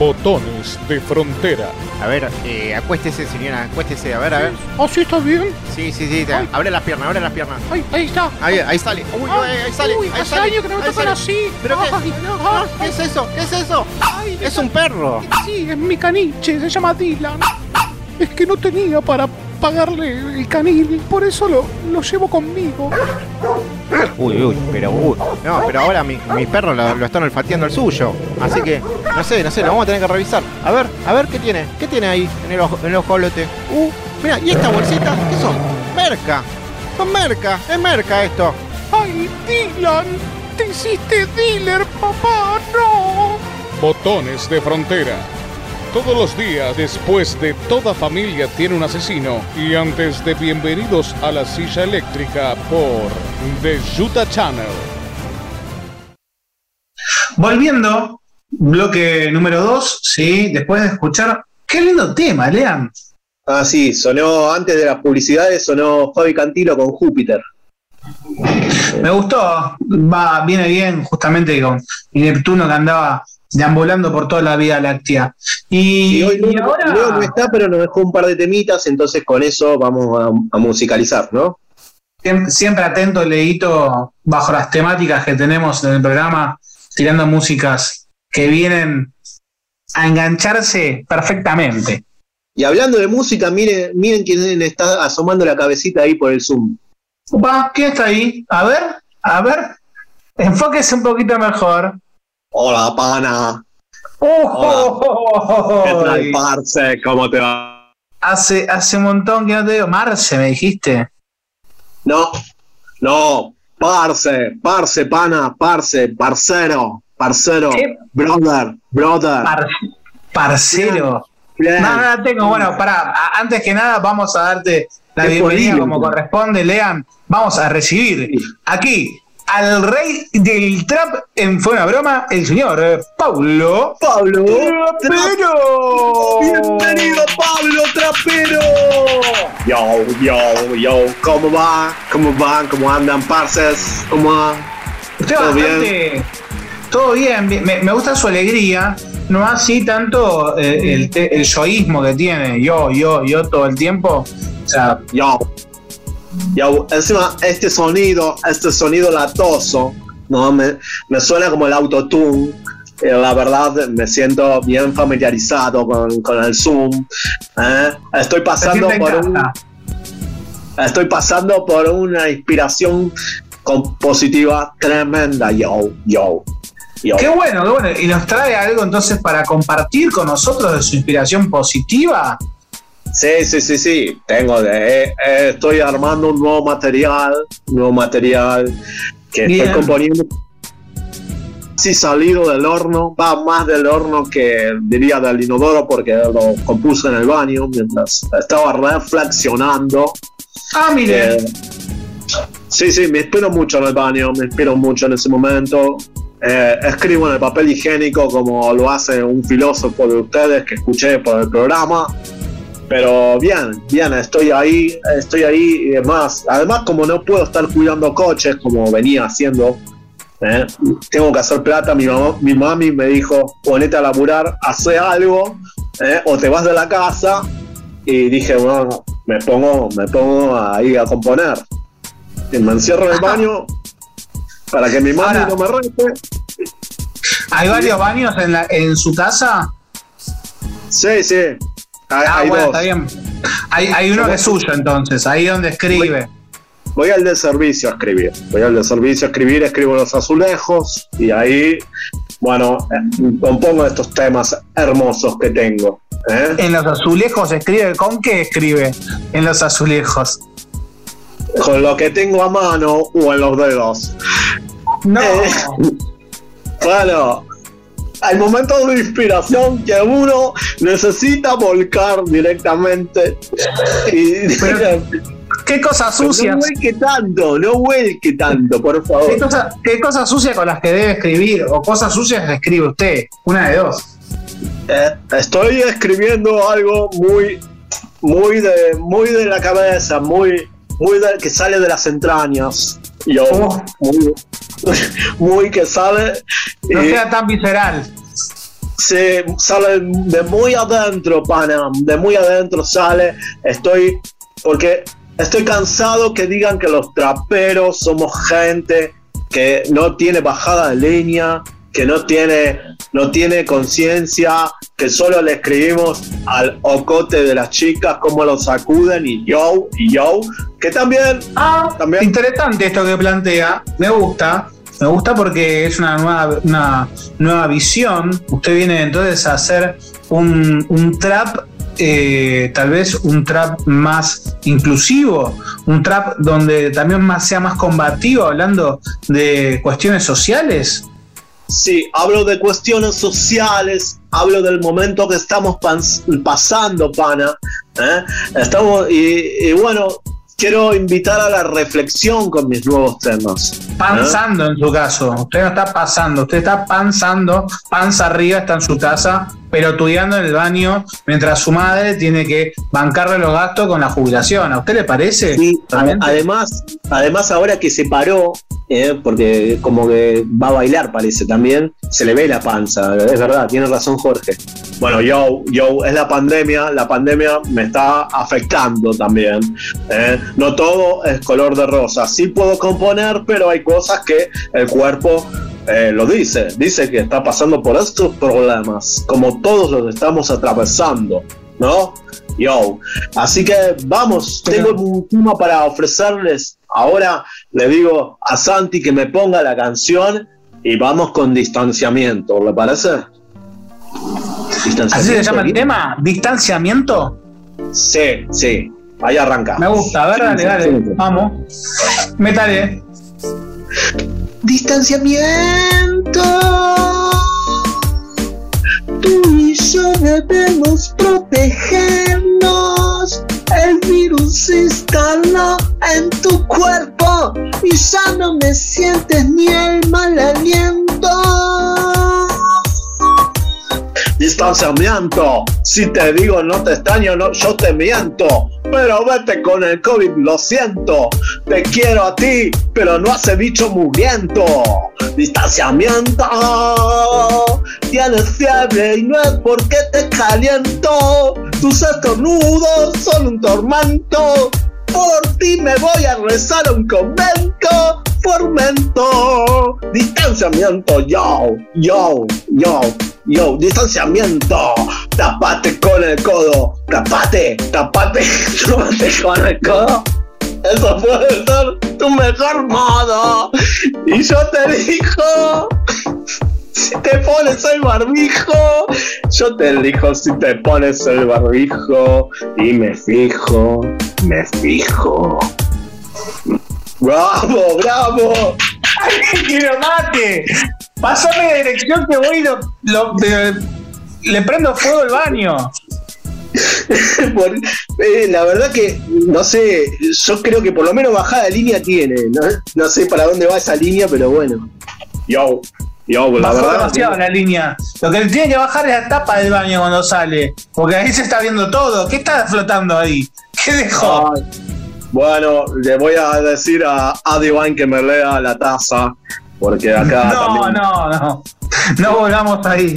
Speaker 10: Botones de frontera.
Speaker 11: A ver, eh, acuéstese, señora, acuéstese, a ver, a ver.
Speaker 12: ¿Ah, sí está bien?
Speaker 11: Sí, sí, sí,
Speaker 12: Ay.
Speaker 11: abre las piernas, abre las piernas.
Speaker 12: Ay, ahí está.
Speaker 11: Ahí, ahí sale. Uy, uy, ahí sale.
Speaker 12: Uy,
Speaker 11: ahí
Speaker 12: hace
Speaker 11: sale,
Speaker 12: años que no me
Speaker 11: ahí
Speaker 12: tocan
Speaker 11: sale.
Speaker 12: así.
Speaker 11: ¿Pero qué?
Speaker 12: Ay,
Speaker 11: Ah, ¿Qué es eso? ¿Qué es eso?
Speaker 12: Ay,
Speaker 11: Es un perro.
Speaker 12: Sí, es mi caniche, se llama Dylan. Es que no tenía para pagarle el canil, por eso lo, lo llevo conmigo.
Speaker 11: Uy, uy, pero uy. No, pero ahora mi- mis perros lo, lo están olfateando el suyo. Así que, no sé, no sé, lo vamos a tener que revisar. A ver, a ver qué tiene. ¿Qué tiene ahí en el, ojo- en el ojolote? Uh, mira, ¿y esta bolsita? ¿Qué son? Merca. Son merca, es merca esto.
Speaker 12: ¡Ay, Dylan! ¡Te hiciste dealer, papá! ¡No!
Speaker 10: Botones de frontera. Todos los días, después de toda familia tiene un asesino. Y antes de bienvenidos a la silla eléctrica por The Utah Channel.
Speaker 3: Volviendo, bloque número 2, sí, después de escuchar. Qué lindo tema, Lean.
Speaker 2: Ah, sí, sonó antes de las publicidades, sonó Fabi Cantilo con Júpiter.
Speaker 3: Me gustó, va, viene bien justamente con mi Neptuno que andaba deambulando por toda la Vía Láctea. Y,
Speaker 2: Y hoy
Speaker 3: y
Speaker 2: Leo,
Speaker 3: ahora
Speaker 2: Leo no está, pero nos dejó un par de temitas, entonces con eso vamos a, a musicalizar, ¿no?
Speaker 3: siem- siempre atento, Leito, bajo las temáticas que tenemos en el programa, tirando músicas que vienen a engancharse perfectamente.
Speaker 2: Y hablando de música, miren, miren quién está asomando la cabecita ahí por el Zoom.
Speaker 3: ¿quién está ahí? A ver, a ver, enfóquese un poquito mejor.
Speaker 2: Hola, pana.
Speaker 3: ¡Oh!
Speaker 2: ¿Qué tal, parce? ¿Cómo te va?
Speaker 3: Hace, hace un montón que no te digo. Marce, me dijiste.
Speaker 2: No, no, parce, parce, pana, parce, parcero, parcero,
Speaker 3: ¿Qué?
Speaker 2: brother, brother.
Speaker 3: Par- parcero.
Speaker 2: Bien.
Speaker 3: No, no la tengo. Bueno, pará. Antes que nada, vamos a darte la bienvenida como corresponde, Lean. Vamos a recibir aquí al rey del trap en Fue una broma, el señor eh, Paulo.
Speaker 2: Pablo.
Speaker 3: Trapero.
Speaker 2: Bienvenido, Pablo Trapero. Yo, yo, yo, ¿cómo va? ¿Cómo van? ¿Cómo andan, parces? ¿Cómo va?
Speaker 3: Usted
Speaker 2: ¿Todo
Speaker 3: bastante. Todo bien, bien. Me, me gusta su alegría. No así tanto eh, el, el yoísmo que tiene. Yo, yo, yo todo el tiempo. O sea,
Speaker 2: Yo, Y encima este sonido, este sonido latoso, ¿no? Me, me suena como el autotune. Eh, la verdad me siento bien familiarizado con, con el Zoom. ¿eh? Estoy pasando por un, estoy pasando por una inspiración compositiva tremenda, yo, yo, yo.
Speaker 3: Qué bueno, qué bueno. ¿Y nos trae algo entonces para compartir con nosotros de su inspiración positiva?
Speaker 2: Sí, sí, sí, sí. Tengo eh, eh, estoy armando un nuevo material, un nuevo material que
Speaker 3: Bien.
Speaker 2: estoy componiendo. Sí, salido del horno, va más del horno que diría del inodoro porque lo compuse en el baño mientras estaba reflexionando.
Speaker 3: Ah, mire.
Speaker 2: Eh, sí, sí, me inspiro mucho en el baño, me inspiro mucho en ese momento. Eh, escribo en el papel higiénico como lo hace un filósofo de ustedes que escuché por el programa. Pero bien, bien, estoy ahí, estoy ahí y demás. Además, como no puedo estar cuidando coches como venía haciendo, ¿eh? tengo que hacer plata. Mi, mamá, mi mami me dijo, ponete a laburar, hace algo, ¿eh? o te vas de la casa. Y dije, bueno, me pongo, me pongo ahí a componer. Y me encierro en el baño para que mi mami
Speaker 3: Ahora-
Speaker 2: no me rete.
Speaker 3: ¿Hay varios baños en, la- en su casa?
Speaker 2: Sí, sí. Hay,
Speaker 3: Ah,
Speaker 2: hay
Speaker 3: bueno,
Speaker 2: dos.
Speaker 3: está bien. Hay, hay uno que es suyo entonces, ahí donde escribe.
Speaker 2: Voy al de servicio a escribir. Voy al de servicio a escribir, escribo los azulejos y ahí, bueno, eh, compongo estos temas hermosos que tengo. ¿eh?
Speaker 3: En los azulejos escribe, ¿con qué escribe en los azulejos?
Speaker 2: Con lo que tengo a mano o en los dedos.
Speaker 3: No.
Speaker 2: Eh, bueno, hay momentos de inspiración que uno necesita volcar directamente. Y,
Speaker 3: ¿Qué cosas sucias?
Speaker 2: No vuelque tanto, no vuelque tanto, por favor.
Speaker 3: ¿Qué cosas qué cosas sucias con las que debe escribir o cosas sucias que escribe usted? Una de dos.
Speaker 2: Eh, estoy escribiendo algo muy, muy de, muy de la cabeza, muy, muy de- que sale de las entrañas. Yo, muy, muy que sale.
Speaker 3: No
Speaker 2: y-
Speaker 3: sea tan visceral.
Speaker 2: se sale de muy adentro, pana, de muy adentro sale. Estoy, porque estoy cansado que digan que los traperos somos gente que no tiene bajada de línea, que no tiene, no tiene conciencia, que solo le escribimos al ocote de las chicas, cómo lo sacuden y yo, y yo, que también,
Speaker 3: Ah, interesante esto que plantea. Me gusta. Me gusta porque es una nueva, una nueva visión. Usted viene entonces a hacer un, un trap, eh, tal vez un trap más inclusivo, un trap donde también más, sea más combativo, hablando de cuestiones sociales.
Speaker 2: Sí, hablo de cuestiones sociales, hablo del momento que estamos pasando, pana. ¿eh? Estamos, y bueno, quiero invitar a la reflexión con mis nuevos temas. ¿eh?
Speaker 3: Panzando en su caso. Usted no está pasando, usted está panzando, panza arriba, está en su casa, pero estudiando en el baño, mientras su madre tiene que bancarle los gastos con la jubilación. ¿A usted le parece?
Speaker 2: Además, además ahora que se paró, eh, porque como que va a bailar parece también, se le ve la panza, es verdad, tiene razón Jorge. Bueno, yo, yo, es la pandemia, la pandemia me está afectando también. eh. No todo es color de rosa, sí puedo componer, pero hay cosas que el cuerpo eh, lo dice, dice que está pasando por estos problemas, como todos los estamos atravesando, ¿no? Yo. Así que vamos, tengo un tema para ofrecerles. Ahora le digo a Santi que me ponga la canción y vamos con distanciamiento, ¿le parece?
Speaker 3: ¿Así se llama el tema? ¿Distanciamiento?
Speaker 2: Sí, sí. Ahí arranca.
Speaker 3: Me gusta, a ver, dale, dale. Vamos. Métale.
Speaker 13: Distanciamiento. Tú y yo debemos protegernos. El virus se instaló en tu cuerpo y ya no me sientes ni el mal aliento.
Speaker 2: Distanciamiento. Si te digo no te extraño, no, yo te miento. Pero vete con el COVID, lo siento. Te quiero a ti, pero no hace bicho mugriento. Distanciamiento. Tienes fiebre y no es porque te caliento. Tus estornudos son un tormento. por ti me voy a rezar un convento. Formento, distanciamiento, yo, yo, yo, yo, distanciamiento, tapate con el codo, tapate, tapate, tapate con el codo. Eso puede ser tu mejor modo. Y yo te digo, si te pones el barbijo, yo te elijo si te pones el barbijo y me fijo, me fijo. ¡Bravo, bravo!
Speaker 3: ¡Ay, que lo mate! Pásame la dirección que voy y lo, lo- de- le prendo fuego al baño.
Speaker 2: Por- eh, la verdad que, no sé, yo creo que por lo menos bajada de línea tiene. No, no sé para dónde va esa línea, pero bueno. Yo, yo, la
Speaker 3: Bajó
Speaker 2: verdad.
Speaker 3: demasiado la línea. Lo que tiene que bajar es la tapa del baño cuando sale. Porque ahí se está viendo todo. ¿Qué está flotando ahí? ¿Qué dejó?
Speaker 2: Ay, bueno, le voy a decir a, a Divine que me lea la taza. Porque acá.
Speaker 3: no,
Speaker 2: también-
Speaker 3: no, no. No volvamos ahí.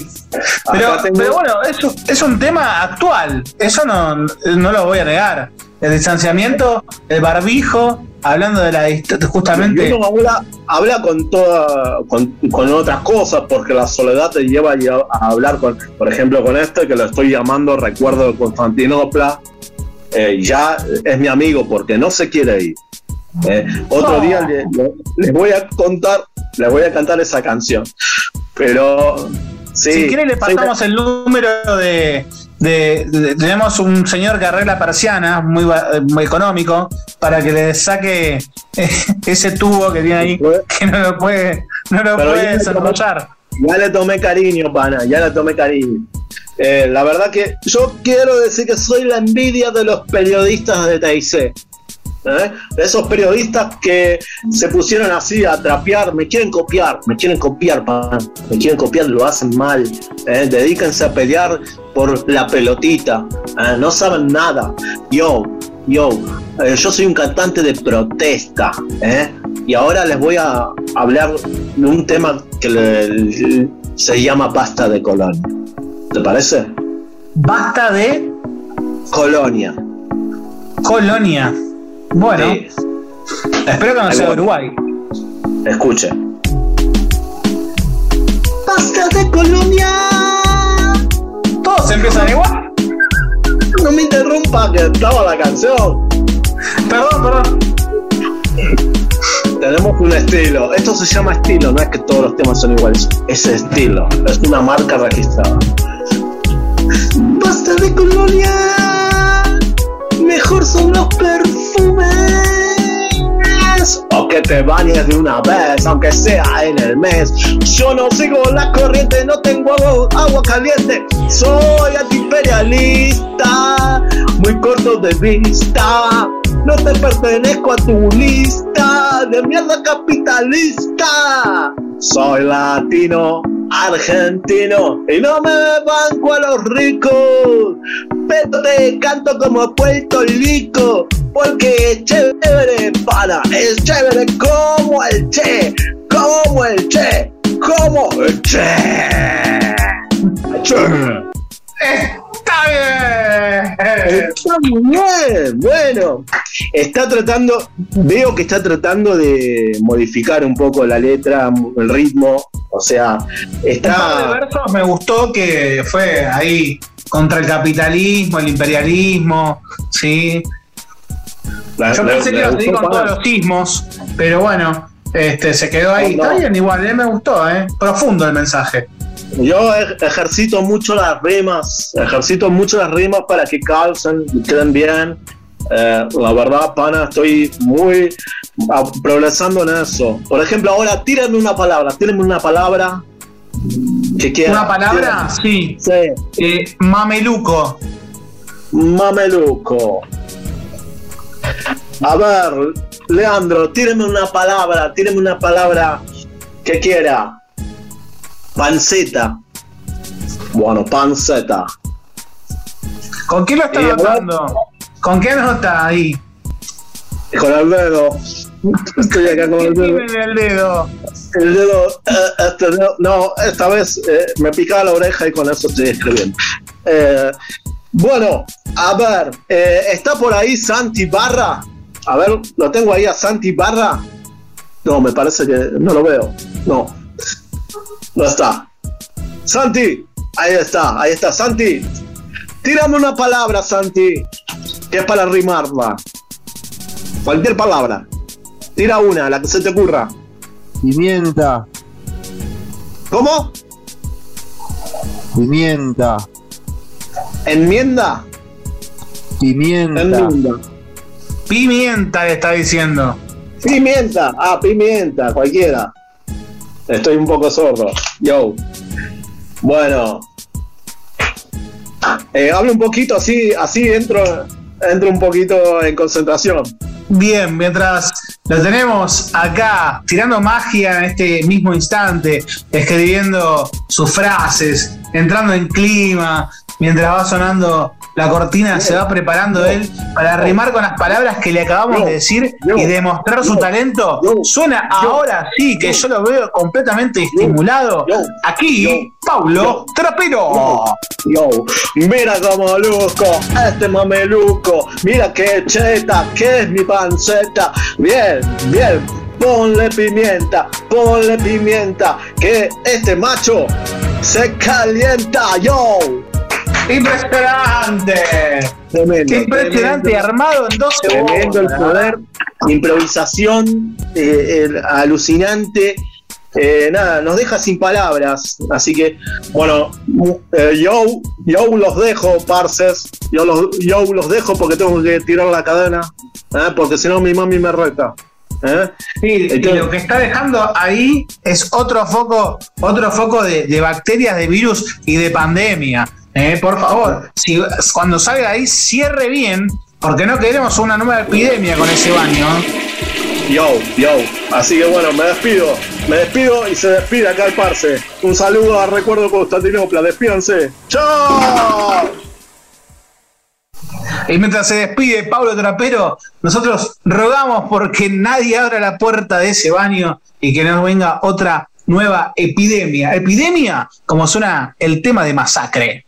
Speaker 3: Pero,
Speaker 2: tengo-
Speaker 3: pero bueno, eso es un tema actual. Eso no, no lo voy a negar. El distanciamiento, el barbijo, hablando de la justamente.
Speaker 2: Y uno habla, habla con toda con, con otras cosas porque la soledad te lleva a, hablar con por ejemplo con este que lo estoy llamando recuerdo de Constantinopla eh, ya es mi amigo porque no se quiere ir Eh, otro
Speaker 3: Oh.
Speaker 2: día le- le- les voy a contar les voy a cantar esa canción pero sí
Speaker 3: si quiere le pasamos el número de, de- de- Tenemos un señor que arregla persianas, muy, muy económico, para que le saque eh, ese tubo que tiene ahí, que no lo puede, no lo puede desarrollar.
Speaker 2: Ya le tomé cariño, pana, ya le tomé cariño. Eh, la verdad que yo quiero decir que soy la envidia de los periodistas de TIC. ¿Eh? Esos periodistas que se pusieron así a trapear, me quieren copiar, me quieren copiar, me quieren copiar, lo hacen mal. ¿eh? Dedíquense a pelear por la pelotita, ¿eh? no saben nada. Yo, yo, eh, yo soy un cantante de protesta, y ahora les voy a hablar de un tema que le- se llama pasta de colonia. ¿Te parece?
Speaker 3: Basta de
Speaker 2: Colonia.
Speaker 3: colonia. Bueno,
Speaker 2: Sí.
Speaker 3: espero que no sea. Uruguay.
Speaker 2: Escuche. Pasta de colonia.
Speaker 3: Todos empiezan igual.
Speaker 2: No me interrumpa que estaba la canción.
Speaker 3: Perdón, perdón.
Speaker 2: Tenemos un estilo. Esto se llama estilo, no es que todos los temas son iguales. Es estilo. Es una marca registrada. Basta de colonia. Mejor son los perfumes. Que te bañes de una vez, aunque sea en el mes. Yo no sigo la corriente, no tengo agua, agua caliente. Soy antiimperialista, muy corto de vista. No te pertenezco a tu lista de mierda capitalista. Soy latino, argentino y no me banco a los ricos. Pero te canto como Puerto Rico, porque chévere, pana, es chévere como el Che, como el Che, como el Che. Che.
Speaker 3: Está bien.
Speaker 2: Está muy bien, bueno. Está tratando, veo que está tratando de modificar un poco la letra, el ritmo, o sea,
Speaker 3: par de
Speaker 2: está...
Speaker 3: versos me gustó que fue ahí contra el capitalismo, el imperialismo, sí. Yo pensé que iba a seguir con todos los sismos, pero bueno, este, se quedó ahí.
Speaker 2: No.
Speaker 3: Está bien, igual, eh, me gustó, eh. Profundo el mensaje.
Speaker 2: Yo ej- ejercito mucho las rimas, ejercito mucho las rimas para que calcen y queden bien. Eh, la verdad, pana, estoy muy progresando en eso. Por ejemplo, ahora tírenme una palabra, tírenme una palabra que quiera.
Speaker 3: ¿Una palabra? Sí. Eh, mameluco.
Speaker 2: Mameluco. A ver, Leandro, tíreme una palabra, tíreme una palabra que quiera. Panceta. Bueno, panceta.
Speaker 3: ¿Con quién lo está
Speaker 2: Y
Speaker 3: notando? ¿Con qué nota ahí?
Speaker 2: Con el dedo. Estoy acá con el dedo.
Speaker 3: El dedo.
Speaker 2: El dedo, eh, este dedo- no, esta vez eh, me picaba la oreja y con eso estoy escribiendo. Eh, bueno, a ver, eh, ¿está por ahí Santi Barra? A ver, ¿lo tengo ahí a Santi Barra? No, me parece que no lo veo. No. No está. Santi, ahí está, ahí está. Santi, tírame una palabra, Santi, que es para rimarla. Cualquier palabra. Tira una, la que se te ocurra.
Speaker 14: Pimienta.
Speaker 2: ¿Cómo?
Speaker 14: Pimienta.
Speaker 2: ¿Enmienda?
Speaker 14: Pimienta.
Speaker 2: Enmienda.
Speaker 3: Pimienta le está diciendo.
Speaker 2: Pimienta, ah, pimienta, cualquiera. Estoy un poco sordo. Yo. Bueno. Eh, hablo un poquito así, así entro, entro un poquito en concentración.
Speaker 3: Bien, mientras lo tenemos acá tirando magia en este mismo instante, escribiendo sus frases, entrando en clima, mientras va sonando la cortina, se va preparando él para rimar con las palabras que le acabamos de decir y demostrar su talento. Suena ahora sí que yo lo veo completamente estimulado. Aquí, Paulo Trapero.
Speaker 2: Yo, mira cómo luzco, este mameluco, mira qué cheta, que es mi panceta. Bien, bien, ponle pimienta, ponle pimienta, que este macho se calienta, yo.
Speaker 3: Impresionante.
Speaker 2: Tremendo,
Speaker 3: Impresionante,
Speaker 2: tremendo.
Speaker 3: armado en 12
Speaker 2: Tremendo el poder, improvisación eh, el- alucinante. Eh, nada, nos deja sin palabras. Así que, bueno, eh, yo, yo los dejo, parces. Yo los, yo los dejo porque tengo que tirar la cadena. ¿eh? Porque si no, mi mami me reta. ¿eh?
Speaker 3: Y lo que está dejando ahí es otro foco, otro foco de, de bacterias, de virus y de pandemia. Eh, por favor, si, cuando salga ahí, cierre bien, porque no queremos una nueva epidemia con ese baño.
Speaker 2: Yo, yo. Así que bueno, me despido. Me despido y se despide acá el parce. Un saludo a Recuerdo Constantinopla. Despídanse. ¡Chao!
Speaker 3: Y mientras se despide Pablo Trapero, nosotros rogamos porque nadie abra la puerta de ese baño y que no venga otra nueva epidemia. Epidemia, como suena el tema de masacre.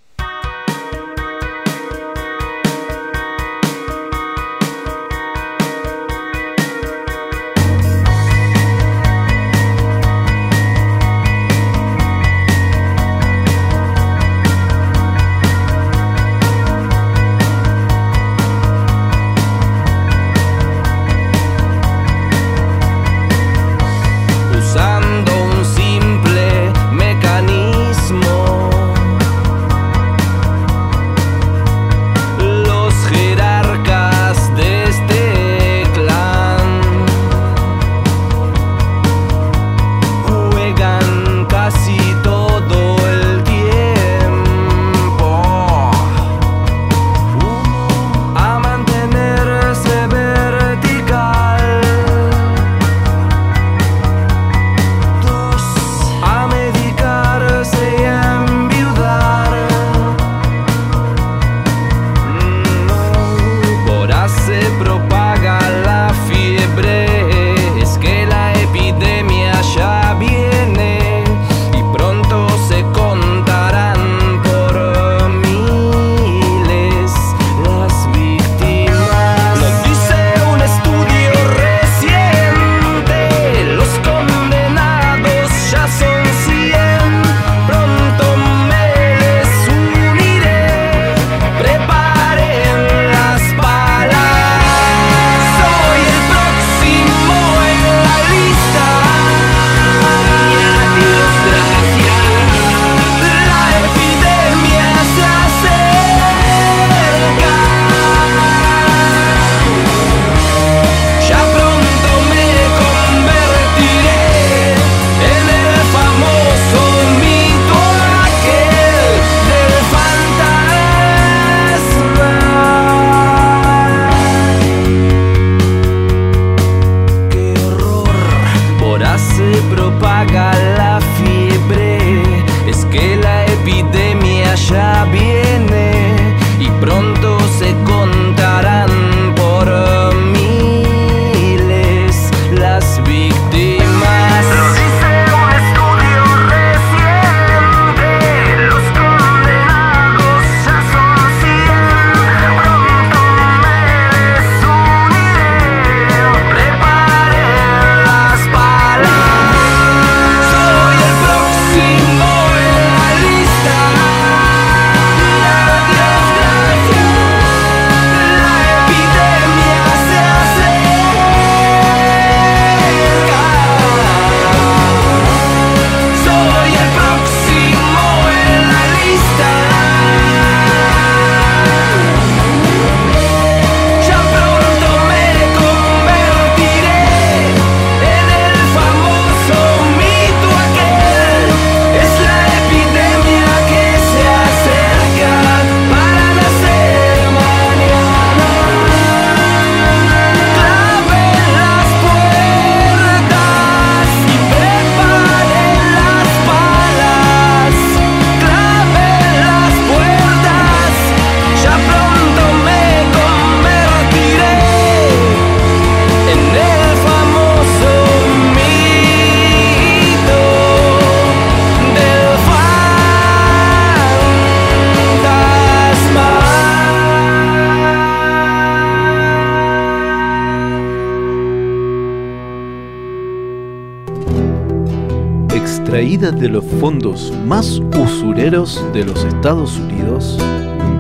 Speaker 15: De los fondos más usureros de los Estados Unidos,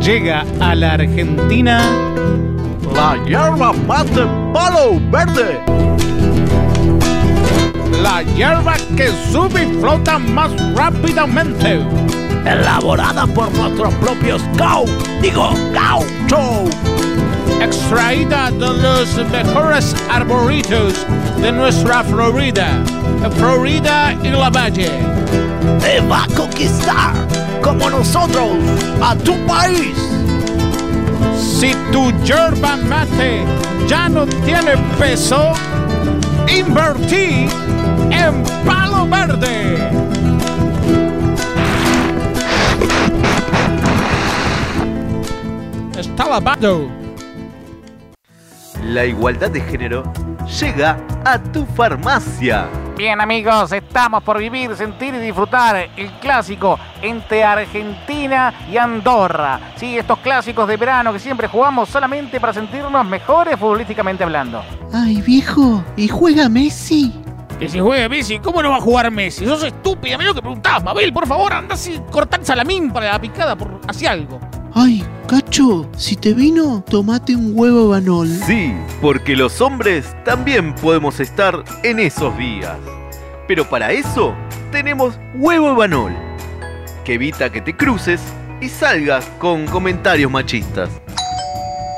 Speaker 4: Llega a la Argentina
Speaker 15: la hierba mate palo verde.
Speaker 4: la hierba que sube y flota más rápidamente.
Speaker 16: Elaborada por nuestros propios gau, digo gaucho.
Speaker 4: Extraída de los mejores arboritos de nuestra Florida, Florida y la Valle.
Speaker 16: Te va a conquistar, como nosotros, a tu país.
Speaker 4: Si tu yerba mate ya no tiene peso, invertí en palo verde. Está lavado.
Speaker 15: La igualdad de género llega a tu farmacia.
Speaker 4: Bien amigos, estamos por vivir, sentir y disfrutar el clásico entre Argentina y Andorra. Sí, estos clásicos de verano que siempre jugamos solamente para sentirnos mejores futbolísticamente hablando.
Speaker 17: Ay, viejo, ¿y juega Messi?
Speaker 4: Que si juega Messi, ¿cómo no va a jugar Messi? Sos estúpida, me lo que preguntás, Mabel, por favor, anda así, cortar salamín para la picada por hacia algo.
Speaker 17: Ay, Cacho, si te vino, tomate un huevo banol.
Speaker 15: Sí, porque los hombres también podemos estar en esos días. Pero para eso tenemos huevo banol, que evita que te cruces y salgas con comentarios machistas.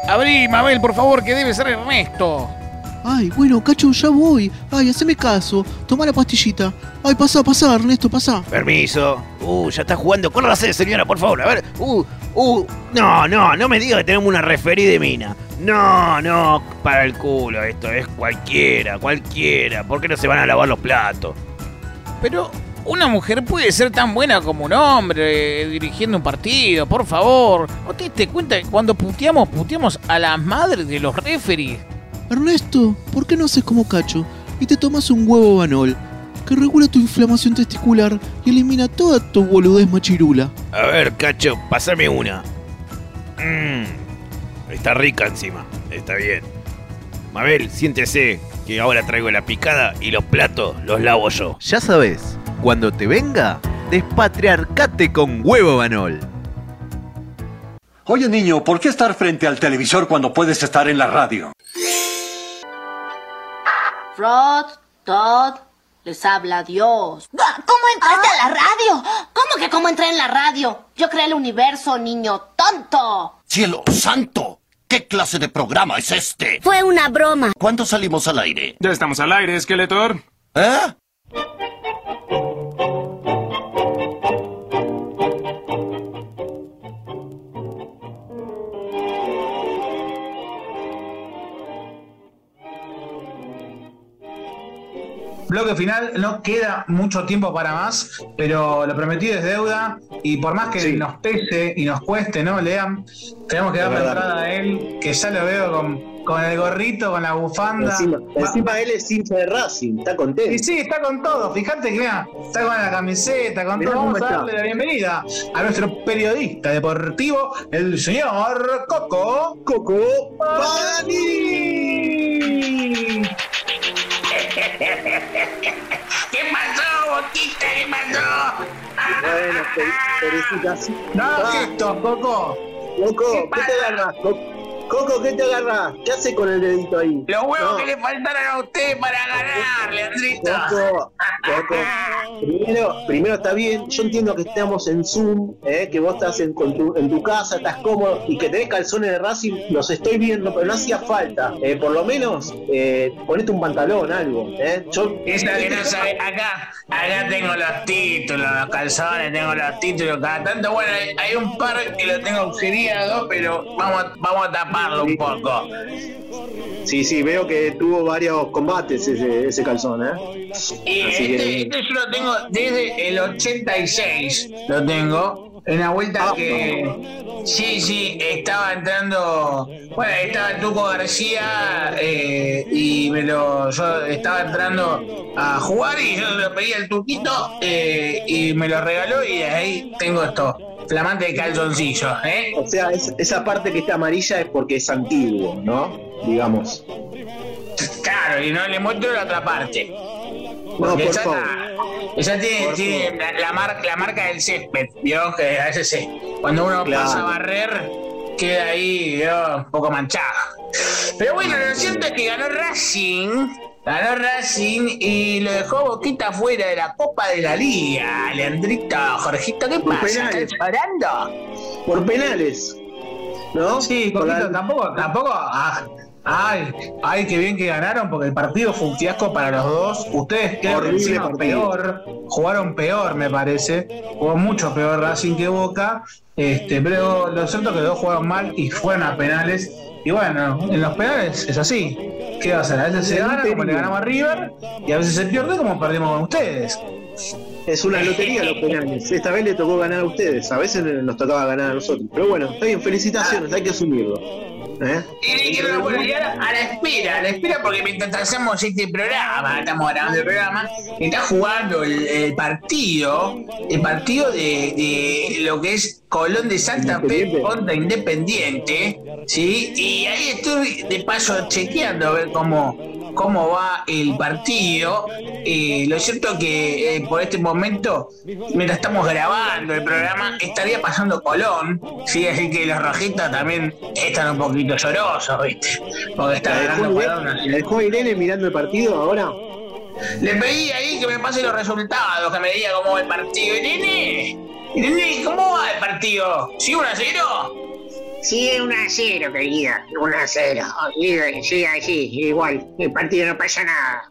Speaker 4: Abrí, Mabel, por favor, que debe ser Ernesto.
Speaker 17: Ay, bueno, Cacho, ya voy. Ay, haceme caso. Toma la pastillita. Ay, pasa, pasa, Ernesto, pasa.
Speaker 16: Permiso. Uh, ya está jugando. Córrase, señora, por favor. A ver. Uh, uh. No, no, no me diga que tenemos una referí de mina. No, no, para el culo esto. Es cualquiera, cualquiera. ¿Por qué no se van a lavar los platos?
Speaker 4: Pero una mujer puede ser tan buena como un hombre eh, dirigiendo un partido, por favor. ¿No te diste cuenta que cuando puteamos, puteamos a las madres de los referees?
Speaker 17: Ernesto, ¿por qué no haces como Cacho y te tomas un huevo banol? Que regula tu inflamación testicular y elimina toda tu boludez machirula.
Speaker 16: A ver, cacho, pásame una. Mmm, está rica encima. Está bien. Mabel, siéntese, que ahora traigo la picada y los platos los lavo yo.
Speaker 15: Ya sabes, cuando te venga, despatriarcate con huevo banol.
Speaker 18: Oye niño, ¿por qué estar frente al televisor cuando puedes estar en la radio?
Speaker 19: Rod, Todd, les habla Dios.
Speaker 20: ¿Cómo entraste a la radio? ¿Cómo que cómo entré en la radio?
Speaker 19: Yo creé el universo, niño tonto.
Speaker 18: ¡Cielo santo! ¿Qué clase de programa es este?
Speaker 20: Fue una broma.
Speaker 18: ¿Cuándo salimos al aire?
Speaker 21: Ya estamos al aire, Skeletor.
Speaker 18: ¿Eh?
Speaker 22: Bloque final, no queda mucho tiempo para más, pero lo prometido es deuda y por más que nos pese y nos cueste, ¿no, Lean? Tenemos que darle entrada a él, que ya lo veo con, con el gorrito, con la bufanda.
Speaker 2: Encima, encima él es hincha de Racing, está contento.
Speaker 22: Y sí, está con todo. Fíjate que mira, está con la camiseta, con
Speaker 2: Mirá
Speaker 22: todo. Vamos a
Speaker 2: está.
Speaker 22: darle la bienvenida a nuestro periodista deportivo, el señor Coco.
Speaker 2: Coco.
Speaker 3: ¿Qué pasó, Boquita? ¿Qué pasó?
Speaker 2: Bueno, felicitaciones.
Speaker 22: No, gesto, Coco.
Speaker 2: Coco, ¿qué te agarras? Co- Coco, ¿qué te agarras? ¿Qué hace con el dedito ahí?
Speaker 3: Los huevos
Speaker 2: No.
Speaker 3: que le faltaron a usted para ganar, Leandrito.
Speaker 2: Coco, Coco, primero, primero está bien, yo entiendo que estamos en Zoom, eh, que vos estás en, con tu, en tu casa, estás cómodo y que tenés calzones de Racing, los estoy viendo, pero no hacía falta. Eh, por lo menos, eh, ponete un pantalón, algo. Eh. Yo,
Speaker 3: Esa que no sabe, acá, acá tengo los títulos, los calzones, tengo los títulos, cada tanto, bueno, hay, hay un par que lo tengo auxiliado, pero vamos, vamos a taparlo un poco.
Speaker 2: Sí, sí, veo que tuvo varios combates ese, ese calzón, ¿eh?
Speaker 3: Y este,
Speaker 2: que-
Speaker 3: este yo lo tengo desde el 86, lo tengo.
Speaker 22: En la
Speaker 2: Ah,
Speaker 22: vuelta que.
Speaker 3: Sí, sí, estaba entrando. Bueno, estaba el Tuco García eh, y me lo. Yo estaba entrando a jugar y yo lo pedí al Tuquito eh, y me lo regaló y ahí tengo esto. Flamante de calzoncillo, ¿eh?
Speaker 2: O sea, es- esa parte que está amarilla es porque es antiguo, ¿no? Digamos.
Speaker 3: Claro, y no le muestro la otra parte.
Speaker 2: No, por
Speaker 3: esa
Speaker 2: favor.
Speaker 3: está- esa tiene, tiene la, la mar- la marca del césped, ¿vio? Que a veces se- cuando uno
Speaker 2: Claro.
Speaker 3: pasa a barrer, queda ahí, ¿vio? Un poco manchado. Pero bueno, lo cierto es que ganó Racing. Ganó Racing y lo dejó Boquita fuera de la Copa de la Liga. Leandrito, Jorgito, ¿qué
Speaker 2: Por
Speaker 3: pasa?
Speaker 2: penales.
Speaker 3: ¿Estás llorando?
Speaker 2: Por penales. ¿No?
Speaker 3: Sí,
Speaker 2: Por
Speaker 3: Coquito,
Speaker 2: la-
Speaker 3: tampoco, tampoco. ah, ay, ay, qué bien que ganaron porque el partido fue un fiasco para los dos. Ustedes creo que peor, jugaron peor, me parece. Jugó mucho peor Racing que Boca. Este, pero lo cierto es que los dos jugaron mal y fueron a penales. Y bueno, en los penales es así. ¿Qué va a hacer? A veces se gana como le ganamos a River y a veces se pierde como perdimos con ustedes.
Speaker 2: Es una lotería los penales. Esta vez le tocó ganar a ustedes. A veces nos tocaba ganar a nosotros. Pero bueno, está bien, felicitaciones, hay que asumirlo. ¿Eh?
Speaker 3: Y, y bueno, a la espera, a la espera, porque mientras hacemos este programa, estamos grabando el programa, está jugando el, partido, el partido de lo que es Colón de Santa Fe contra Independiente, ¿sí? Y ahí estoy de paso chequeando a ver cómo, cómo va el partido. Eh, lo cierto que eh, por este momento, mientras estamos grabando el programa, estaría pasando Colón, ¿sí? Así que los rojitos también están un poquito llorosos, ¿viste? Porque están
Speaker 2: ¿La
Speaker 3: ganando Colón. así.
Speaker 2: ¿La dejó Irene mirando el partido ahora?
Speaker 3: Le pedí ahí que me pase los resultados, que me diga cómo va el partido. Irene, ¿cómo va el partido? ¿Sí 1 a 0?
Speaker 19: Sí, 1 a 0, querida. 1 a 0. Sigue, sigue igual. El partido no pasa nada.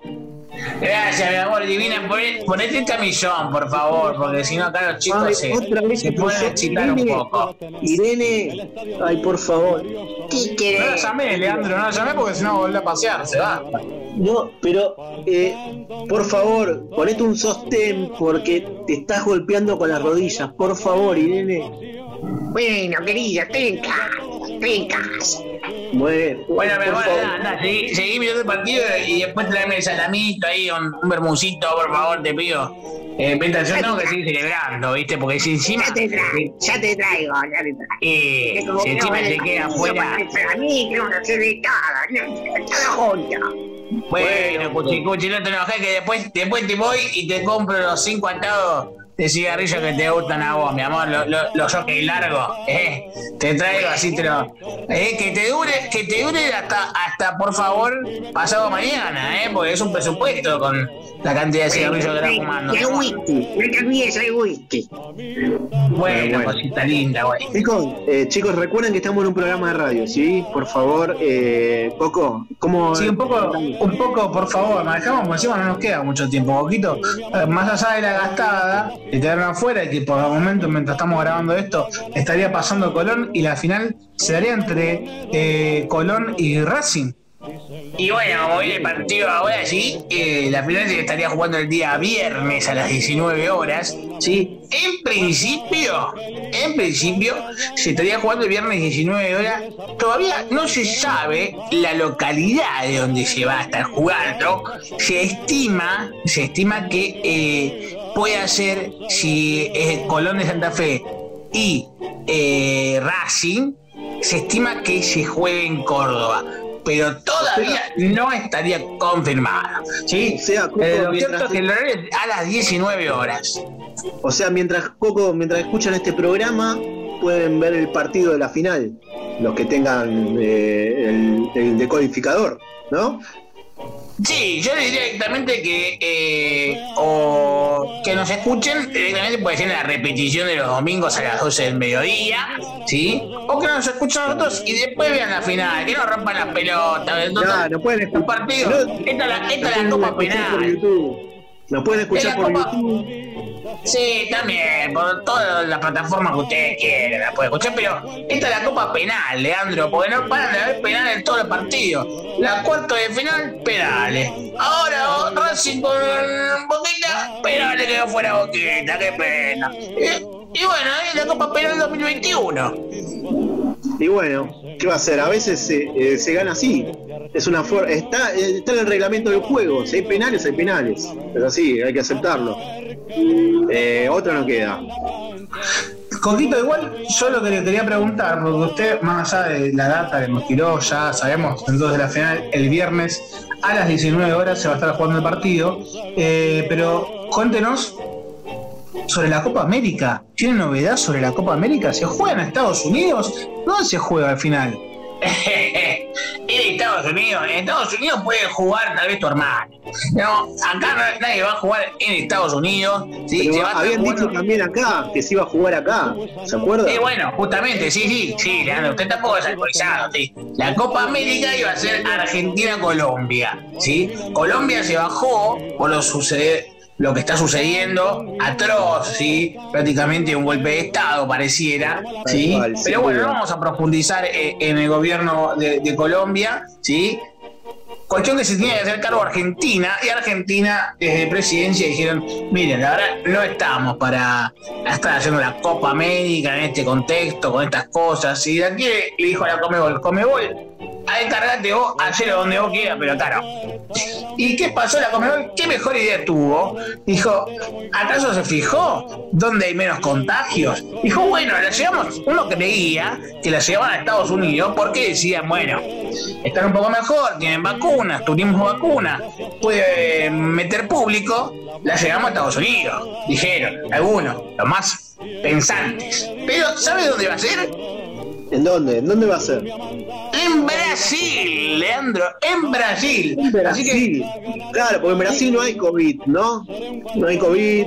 Speaker 3: Gracias, mi amor divina. Poné- Ponete el camisón, por favor, porque si no acá los chicos
Speaker 2: Ay,
Speaker 3: se,
Speaker 2: otra vez
Speaker 3: se
Speaker 2: puso
Speaker 3: excitar un poco.
Speaker 2: Irene, ay, por favor.
Speaker 19: ¿Qué
Speaker 3: No la llamé, Leandro, no la llamé porque si no vuelve a pasear, se va.
Speaker 2: No, pero eh, por favor, ponete un sostén porque te estás golpeando con las rodillas. Por favor, Irene.
Speaker 19: Bueno, querida, estoy en casa. Estoy en casa.
Speaker 2: Bueno,
Speaker 3: Bueno, bueno, anda, seguí, seguí mirando el partido y después tráeme el salamito ahí, un, un bermucito, por favor, te pido. Eh, Penta, yo tengo que seguir celebrando, ¿viste? Porque si encima.
Speaker 19: Ya te traigo, ya te traigo, ya te traigo.
Speaker 3: Eh,
Speaker 19: Que
Speaker 3: si encima se queda afuera.
Speaker 19: parece A mí, que uno se ve todo, ¿no? todo junto.
Speaker 3: Bueno, cuchi, cuchi, no te enojes que después, después te voy y te compro los cinco atados de cigarrillos que te gustan a vos, mi amor, lo- lo- los jockey largos, eh. Te traigo así te lo. Eh, que te dure, que te dure hasta, hasta por favor, pasado mañana, eh, porque es un presupuesto con la cantidad de cigarrillos que estás fumando.
Speaker 19: El whisky, no te olvides whisky.
Speaker 3: Bueno, cosita linda, güey.
Speaker 2: Chicos, eh, chicos, recuerden que estamos en un programa de radio, ¿sí? Por favor, eh, Coco, ¿cómo?
Speaker 3: Sí, un poco, un poco, por favor, manejamos, porque encima no nos queda mucho tiempo, poquito. eh, Más allá de la gastada, que quedaron afuera y que por el momento, mientras estamos grabando esto, estaría pasando Colón y la final se daría entre eh, Colón y Racing. Y bueno, viene el partido ahora, sí, eh, la final se estaría jugando el día viernes a las 19 horas, ¿sí? En principio, en principio, se estaría jugando el viernes 19 horas. Todavía no se sabe la localidad de donde se va a estar jugando. Se estima, se estima que eh, pueda ser si es Colón de Santa Fe y eh, Racing, se estima que se juegue en Córdoba. Pero todavía no estaría confirmado. ¿sí?
Speaker 2: O sea, Coco,
Speaker 3: Eh, lo cierto es que el horario es a las 19 horas.
Speaker 2: O sea, mientras Coco, mientras escuchan este programa, pueden ver el partido de la final. Los que tengan eh, el, el decodificador, ¿no?
Speaker 3: Sí, yo diría directamente que eh, o que nos escuchen directamente puede ser la repetición de los domingos a las 12 del mediodía, ¿sí? O que nos escuchen a nosotros y después vean la final, que no rompan las pelotas.
Speaker 2: No, no pueden
Speaker 3: Los partidos, esta es la, esta es la copa penal.
Speaker 2: Nos pueden escuchar
Speaker 3: Es la
Speaker 2: por
Speaker 3: Copa-
Speaker 2: YouTube.
Speaker 3: Sí, también, por todas las plataformas que ustedes quieran la pueden escuchar, pero esta es la copa penal, Leandro, porque no paran de haber penales en todos los partidos. La cuarta de final, penales. Ahora Racing con Boquita, penales quedó fuera Boquita, qué pena. Y, y bueno, es la copa penal 2021.
Speaker 2: Y bueno, ¿qué va a hacer? A veces se, eh, se gana así. Es una for- está, está en el reglamento del juego. Si hay penales, hay penales. Pero sí, hay que aceptarlo. Eh, otra no queda.
Speaker 3: Coquito, igual yo lo que le quería preguntar, porque usted, más allá de la data que nos tiró, ya sabemos entonces la final el viernes a las 19 horas se va a estar jugando el partido, eh, pero
Speaker 23: cuéntenos sobre la Copa América. ¿Tiene novedad sobre la Copa América? ¿Se juega en Estados Unidos? ¿Dónde se juega al final?
Speaker 3: en Estados Unidos, en Estados Unidos puede jugar tal vez tu hermano. No, acá nadie va a jugar en Estados Unidos. ¿sí? Se va
Speaker 2: habían
Speaker 3: jugando-
Speaker 2: dicho también acá que se iba a jugar acá. ¿Se acuerda?
Speaker 3: Eh, bueno, justamente, sí, sí, sí, Leandro, usted tampoco es actualizado, sí. La Copa América iba a ser Argentina-Colombia, ¿sí? Colombia se bajó por lo sucede lo que está sucediendo, atroz, ¿sí? Prácticamente un golpe de Estado pareciera, ¿sí? Pero bueno, no vamos a profundizar eh, en el gobierno de, de Colombia, ¿sí? Cuestión que se tiene que hacer cargo Argentina y Argentina desde presidencia dijeron, miren, la verdad no estamos para estar haciendo la Copa América en este contexto, con estas cosas. Y de aquí le dijo a la Comebol, Comebol, a encargate vos, hacelo donde vos quieras, pero no. ¿Y qué pasó la Comebol? ¿Qué mejor idea tuvo? Dijo, ¿acaso se fijó dónde hay menos contagios? Dijo, bueno, la llevamos, uno creía que la llevaban a Estados Unidos porque decían, bueno, están un poco mejor, tienen vacunas, tuvimos vacunas, puede meter público, la llevamos a Estados Unidos, dijeron algunos, los más pensantes. Pero, ¿sabe dónde va a ser?
Speaker 2: ¿En dónde? ¿En dónde va a ser?
Speaker 3: En Brasil, Leandro, en Brasil.
Speaker 2: En Brasil. Claro, porque en Brasil no hay COVID, ¿no? No hay COVID.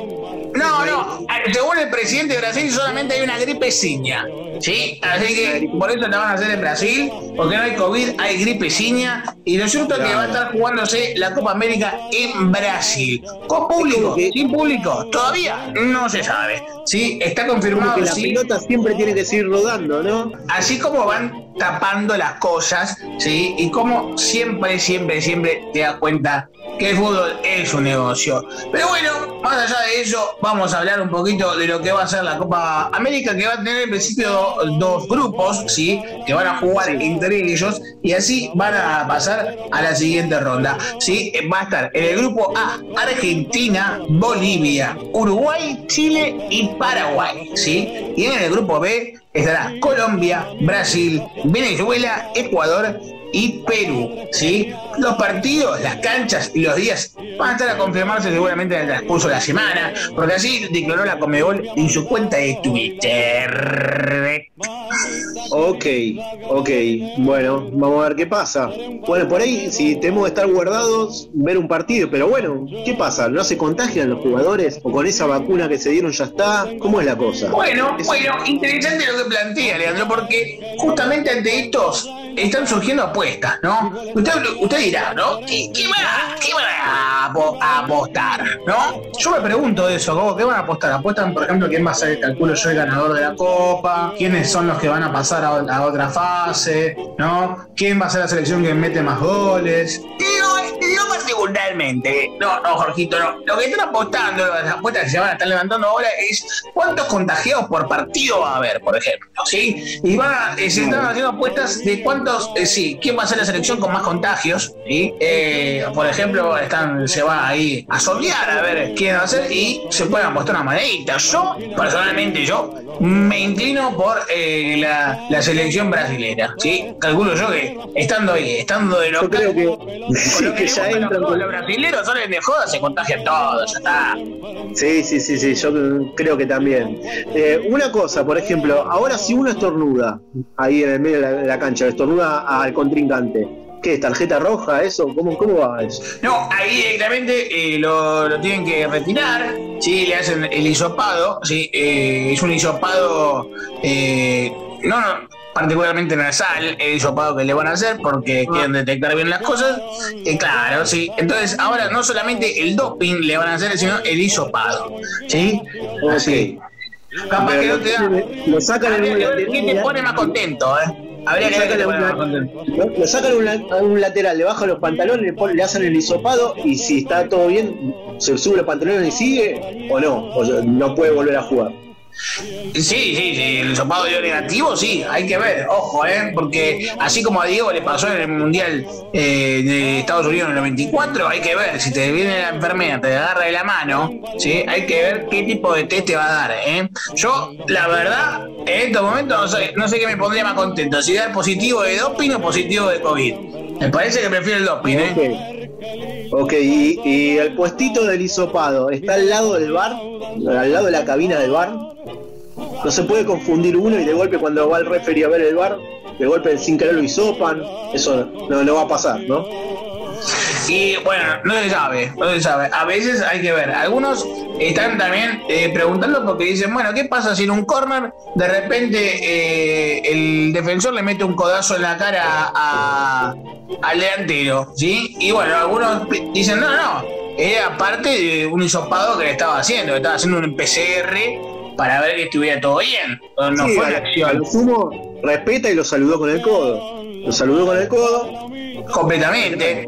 Speaker 3: No, no, según el presidente de Brasil solamente hay una gripeciña. ¿Sí? Así que por eso la van a hacer en Brasil, porque no hay COVID, hay gripeciña. Y lo cierto es que va a estar jugándose la Copa América en Brasil. ¿Con público? ¿Sin público? Todavía no se sabe. ¿Sí? Está
Speaker 2: Como
Speaker 3: confirmado.
Speaker 2: que la
Speaker 3: sí.
Speaker 2: pelota siempre tiene que seguir rodando, ¿no?
Speaker 3: Así como van tapando las cosas, ¿sí? Y como siempre, siempre, siempre te das cuenta que el fútbol es un negocio. Pero bueno, más allá de eso, vamos a hablar un poquito de lo que va a ser la Copa América, que va a tener en principio dos grupos, ¿sí? Que van a jugar entre ellos y así van a pasar a la siguiente ronda, ¿sí? Va a estar en el grupo A, Argentina, Bolivia, Uruguay, Chile y Paraguay, ¿sí? Y en el grupo B estará Colombia, Brasil, Venezuela, Ecuador y Perú, ¿sí? Los partidos, las canchas y los días van a estar a confirmarse seguramente en el transcurso de la semana, porque así declaró la Comebol en su cuenta de Twitter.
Speaker 2: Ok, ok. Bueno, vamos a ver qué pasa. Bueno, por ahí, si tenemos que estar guardados, ver un partido. Pero bueno, ¿qué pasa? ¿No se contagian los jugadores? ¿O con esa vacuna que se dieron ya está? ¿Cómo es la cosa?
Speaker 3: Bueno, bueno, interesante lo que plantea Leandro, porque justamente ante estos están surgiendo apuestas, ¿no? Usted, usted dirá, ¿no? ¿Qué, qué va, qué van a, a apostar, no? Yo me pregunto eso, ¿cómo, ¿qué van a apostar? ¿Apuestan, por ejemplo, quién va a ser, calculo yo, el ganador de la Copa? ¿Quiénes son los que van a pasar a, otra fase? ¿No? ¿Quién va a ser la selección que mete más goles? Yo, yo particularmente, no, no, Jorgito, no. Lo que están apostando, las apuestas que se van a estar levantando ahora es cuántos contagiados por partido va a haber, por ejemplo, ¿sí? Y van a, eh, se están haciendo apuestas de cuántos, eh, sí, quién va a ser la selección con más contagios, ¿sí? Eh, por ejemplo, están, se va ahí a solear a ver quién va a ser y se pueden apostar una monedita. Yo, personalmente, yo me inclino por eh, la, la selección brasilera, ¿sí? Calculo yo que estando ahí, estando de local,
Speaker 2: creo
Speaker 3: lo que,
Speaker 2: que ya entran
Speaker 3: los,
Speaker 2: con-
Speaker 3: los brasileros salen de joda, se contagian todos, ya está.
Speaker 2: Sí, sí, sí, sí, yo creo que también. Eh, una cosa, por ejemplo, ahora si uno estornuda ahí en el medio de la, de la cancha, estornuda al contrincante, ¿qué es? ¿Tarjeta roja? ¿Eso? ¿Cómo, cómo va eso?
Speaker 3: No, ahí directamente eh, lo, lo tienen que retirar, ¿sí? le hacen el hisopado, ¿sí? Eh, es un hisopado, eh, no, no, particularmente nasal, el hisopado que le van a hacer porque quieren detectar bien las cosas, y claro, sí. Entonces ahora no solamente el doping le van a hacer, sino el hisopado, ¿sí? Así. Capaz que no te da...
Speaker 2: Lo sacan en un
Speaker 3: te pone más contento, ¿eh? Habría que ver
Speaker 2: lo- sacan a un, lateral, le bajan los pantalones, le, ponen- le hacen el hisopado y si está todo bien, se sube los pantalones y sigue o no, o no puede volver a jugar.
Speaker 3: Sí, sí, sí, el hisopado dio negativo, sí, hay que ver, ojo, ¿eh? Porque así como a Diego le pasó en el Mundial eh, de Estados Unidos en el 94, hay que ver, si te viene la enfermera, te agarra de la mano, ¿sí? Hay que ver qué tipo de test te va a dar, ¿eh? Yo, la verdad, en estos momentos no sé, no sé qué me pondría más contento, si dar positivo de doping o positivo de COVID. Me parece que prefiero el doping, ¿eh?
Speaker 2: Ok, y, y el puestito del hisopado, ¿está al lado del bar? ¿Al lado de la cabina del bar? No se puede confundir uno y de golpe cuando va el referee a ver el bar, de golpe sin querer lo hisopan. Eso no, no va a pasar, ¿no?
Speaker 3: Y bueno, no se sabe, no se sabe. A veces hay que ver. Algunos están también eh, preguntando porque dicen, bueno, ¿qué pasa si en un corner de repente eh, el defensor le mete un codazo en la cara a- al delantero? ¿Sí? Y bueno, algunos dicen, no, no, era parte de un hisopado que le estaba haciendo, que estaba haciendo un PCR para ver que estuviera todo bien. No,
Speaker 2: Sí,
Speaker 3: fue una acción.
Speaker 2: sumo, respeta y lo saludó con el codo. Lo saludó con el codo.
Speaker 3: Completamente.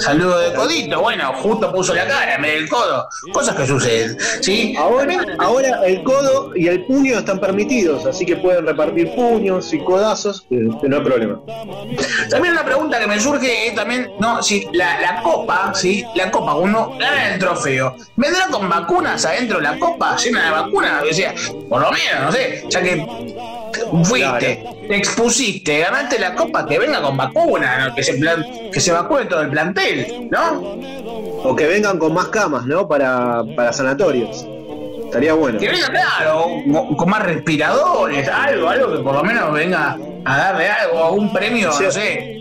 Speaker 3: Saludo de codito, bueno, justo puso la cara en vez del codo. Cosas que suceden, ¿sí?
Speaker 2: Ahora, ahora el codo y el puño están permitidos, así que pueden repartir puños y codazos, que, que no hay problema.
Speaker 3: También una pregunta que me surge es también, no, si la, la copa, ¿sí? La copa, uno gana el trofeo, ¿vendrá con vacunas adentro la copa? ¿Llena de vacunas? O sea, por lo menos, no sé, ya que fuiste, te expusiste, ganaste la copa, que venga con vacuna, ¿no? que, se plan, que se vacune todo el plantel, ¿no?
Speaker 2: O que vengan con más camas, ¿no? Para, para sanatorios. Estaría bueno.
Speaker 3: Que venga, claro, con- más respiradores, algo, algo que por lo menos venga a darle algo, un premio, no sé.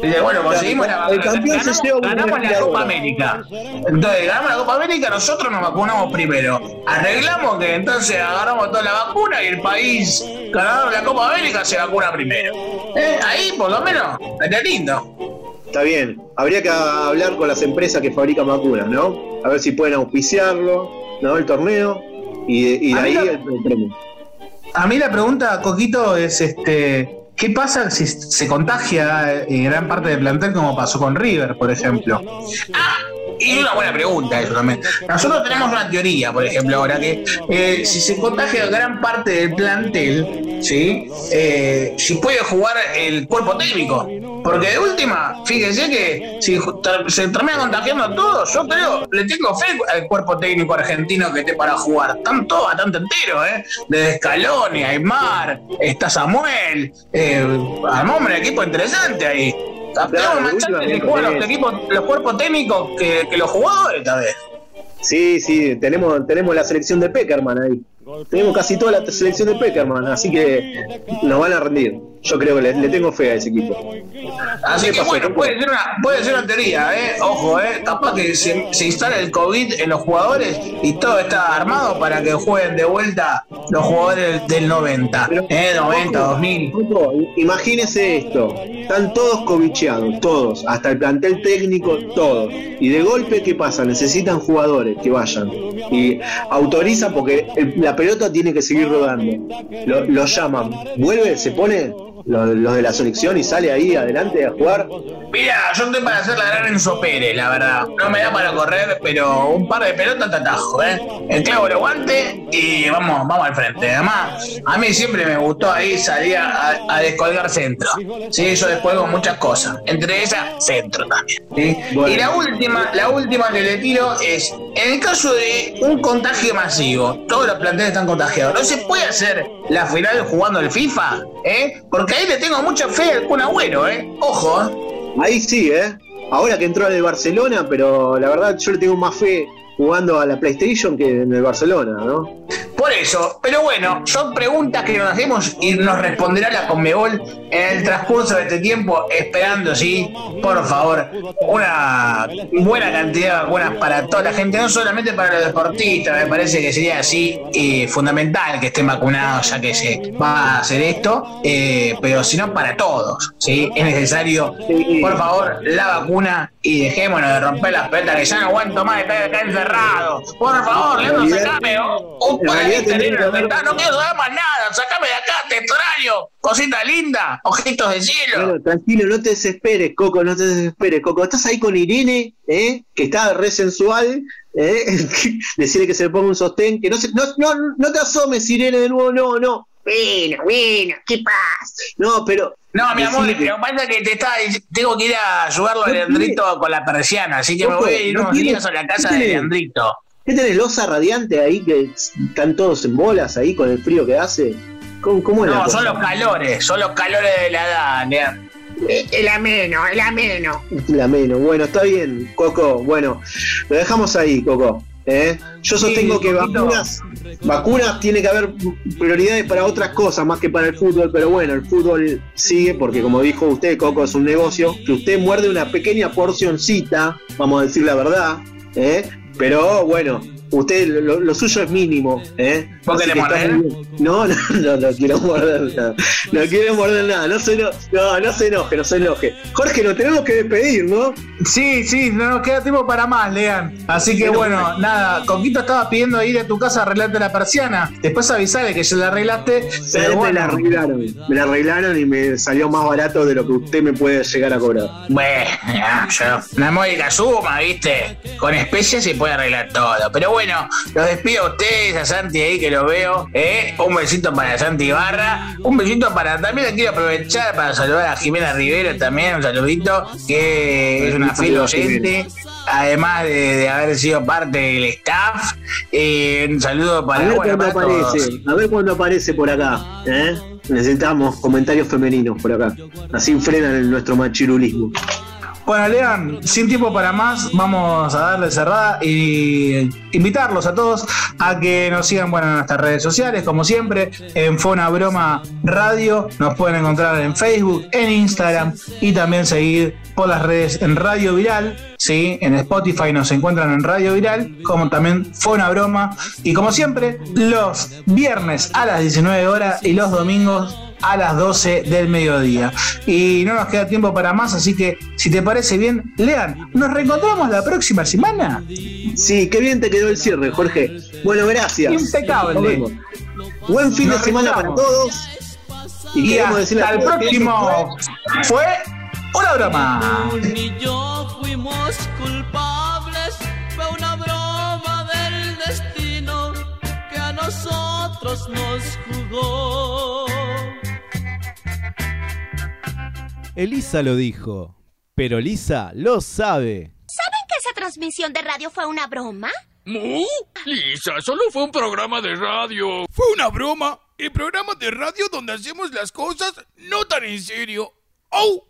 Speaker 3: Dice, bueno, conseguimos la
Speaker 2: El campeón
Speaker 3: ganamos, la. Copa América. Entonces, ganamos la Copa América, nosotros nos vacunamos primero. Arreglamos que entonces agarramos toda la vacuna y el país ganador de la Copa América se vacuna primero. Eh, Ahí, por lo menos, estaría lindo.
Speaker 2: Está bien. Habría que hablar con las empresas que fabrican vacunas, ¿no? A ver si pueden auspiciarlo, ¿no? El torneo. Y de, y ahí
Speaker 24: la-
Speaker 2: el, el premio.
Speaker 24: A mí la pregunta, Coquito, es este. ¿Qué pasa si se contagia en gran parte del plantel como pasó con River, por ejemplo?
Speaker 3: Y una buena pregunta eso también. Nosotros tenemos una teoría, por ejemplo, ahora que eh, si se contagia gran parte del plantel, ¿sí? Eh, si puede jugar el cuerpo técnico. Porque de última, fíjense que si se termina contagiando a todos, yo creo, le tengo fe al cuerpo técnico argentino que esté para jugar. Están todos bastante enteros, ¿eh? Desde Scaloni, Aymar, está Samuel, eh, armamos un equipo interesante ahí. Tenemos más chances de jugar los, equipos, los cuerpos técnicos que, que los jugadores, tal vez.
Speaker 2: Sí, sí, tenemos, tenemos la selección de Peckerman ahí. Tenemos casi toda la selección de Peckerman, así que nos van a rendir. Yo creo que le, le tengo fe a ese equipo.
Speaker 3: Así
Speaker 2: ¿Qué
Speaker 3: que bueno, puede ser una, puede ser una teoría, ¿eh? Ojo, ¿eh? Capaz que se, se instala el COVID en los jugadores y todo está armado para que jueguen de vuelta los jugadores del 90, ¿eh? 90, 2000.
Speaker 2: Ojo, Imagínese esto, están todos cobicheados, todos, hasta el plantel técnico, todos. Y de golpe, ¿qué pasa? Necesitan jugadores que vayan. Y autoriza porque el- la pelota tiene que seguir rodando. Lo, lo llaman, vuelve, se pone los los de la selección y sale ahí adelante a jugar.
Speaker 3: Mira, yo estoy para hacer la gran Enzo Pérez, la verdad. No me da para correr, pero un par de pelotas te atajo, ¿eh? El clavo lo guante y vamos, vamos al frente. Además, a mí siempre me gustó ahí salir a, a descolgar centro. Sí, yo descuelgo muchas cosas. Entre esas, centro también. ¿sí? Y la última, la última que le tiro es, en el caso de un contagio masivo, todos los planteles están contagiados, ¿no se puede hacer la final jugando el FIFA? ¿Eh? Porque ahí le tengo mucha fe al Kun Agüero, ¿eh? Ojo, ¿eh?
Speaker 2: Ahí sí, ¿eh? Ahora que entró al Barcelona, pero la verdad yo le tengo más fe jugando a la PlayStation que en el Barcelona, ¿no?
Speaker 3: Por eso, pero bueno, son preguntas que nos hacemos y nos responderá la Conmebol en el transcurso de este tiempo, esperando, sí, por favor, una buena cantidad de vacunas para toda la gente, no solamente para los deportistas, me parece que sería así eh, fundamental que estén vacunados ya que se va a hacer esto, eh, pero sino para todos, ¿sí? Es necesario, por favor, la vacuna y dejémonos de romper las pelotas que ya no aguanto más de estar acá encerrado. Por favor, Leandro, sacame un par de ¿verdad? no quiero saber más nada, sacame de acá, te extraño, cosita linda, ojitos de cielo.
Speaker 2: Tranquilo, no te desesperes, Coco, no te desesperes, Coco. Estás ahí con Irene, ¿eh? que está re sensual. ¿eh? Decirle que se le ponga un sostén, que no, se, no, no, no te asomes, Irene, de nuevo, no, no. Bueno, bueno, ¿qué pasa? No, pero.
Speaker 3: No, mi amor, lo que pasa es que te está, tengo que ir a ayudarlo a Leandrito con la persiana, así que me voy a ir
Speaker 2: no
Speaker 3: unos
Speaker 2: tiene-
Speaker 3: días a la casa de Leandrito.
Speaker 2: ¿Qué tenés, losa radiante ahí que están todos en bolas ahí con el frío que hace? ¿Cómo, cómo es la
Speaker 3: No,
Speaker 2: cosa?
Speaker 3: son los calores, son los calores de la edad, Leandro.
Speaker 19: El ameno, el ameno.
Speaker 2: La menos. Bueno, está bien, Coco. Bueno, lo dejamos ahí, Coco. ¿Eh? Yo sostengo
Speaker 3: Sí,
Speaker 2: que vacunas, vacunas tiene que haber prioridades para otras cosas más que para el fútbol, pero bueno, el fútbol sigue porque como dijo usted, Coco, es un negocio que usted muerde una pequeña porcioncita, vamos a decir la verdad, ¿eh? pero bueno. Usted, lo, lo suyo es mínimo, ¿eh?
Speaker 19: ¿Vos querés morder?
Speaker 2: No, no, no, no quiero morder nada. No quiero morder nada. No se, eno- no, no se enoje, no se enoje. Jorge, lo tenemos que despedir, ¿no?
Speaker 3: Sí, sí, no nos queda tiempo para más, Lean. Así que bueno, nada, Coquito estaba pidiendo ir a tu casa a arreglarte la persiana. Después avisale que ya la arreglaste.
Speaker 2: Pero me la arreglaron. Me la arreglaron y me salió más barato de lo que usted me puede llegar a cobrar.
Speaker 19: Bueno, ya, yo. Una módica suma, ¿viste? Con especias se puede arreglar todo. Pero bueno, los despido a ustedes, a Santi ahí que lo veo. ¿eh? Un besito para Santi Ibarra. Un besito para. También quiero aprovechar para saludar a Jimena Rivero también. Un saludito, que es una fiel oyente. Además de, de haber sido parte del staff. Eh, un saludo
Speaker 2: A
Speaker 19: para.
Speaker 2: ver
Speaker 19: bueno,
Speaker 2: cuándo
Speaker 19: todos.
Speaker 2: aparece. A ver cuándo aparece por acá. ¿eh? Necesitamos comentarios femeninos por acá. Así frenan el- nuestro machirulismo.
Speaker 3: Bueno, Lean, sin tiempo para más, vamos a darle cerrada y invitarlos a todos a que nos sigan bueno, en nuestras redes sociales, como siempre, en Fona Broma Radio. Nos pueden encontrar en Facebook, en Instagram y también seguir por las redes en Radio Viral. ¿sí? En Spotify nos encuentran en Radio Viral, como también Fona Broma. Y como siempre, los viernes a las 19 horas y los domingos a las 12 del mediodía. Y no nos queda tiempo para más, así que si te parece bien, Lean, nos reencontramos la próxima semana.
Speaker 2: Sí, qué bien te quedó el cierre, Jorge. Bueno, gracias.
Speaker 3: Impecable.
Speaker 2: Buen fin
Speaker 3: Nos
Speaker 2: de semana para todos.
Speaker 3: Y,
Speaker 2: queremos decirle a
Speaker 3: hasta el próximo. Fue una broma.
Speaker 7: Ni yo fuimos culpables, fue una broma del destino que a nosotros nos jugó.
Speaker 15: Elisa lo dijo, pero Lisa lo sabe.
Speaker 20: ¿Saben que esa transmisión de radio fue una broma?
Speaker 25: ¿Mu? Lisa, solo fue un programa de radio.
Speaker 12: Fue una broma. El programa de radio donde hacemos las cosas no tan en serio. ¡Oh!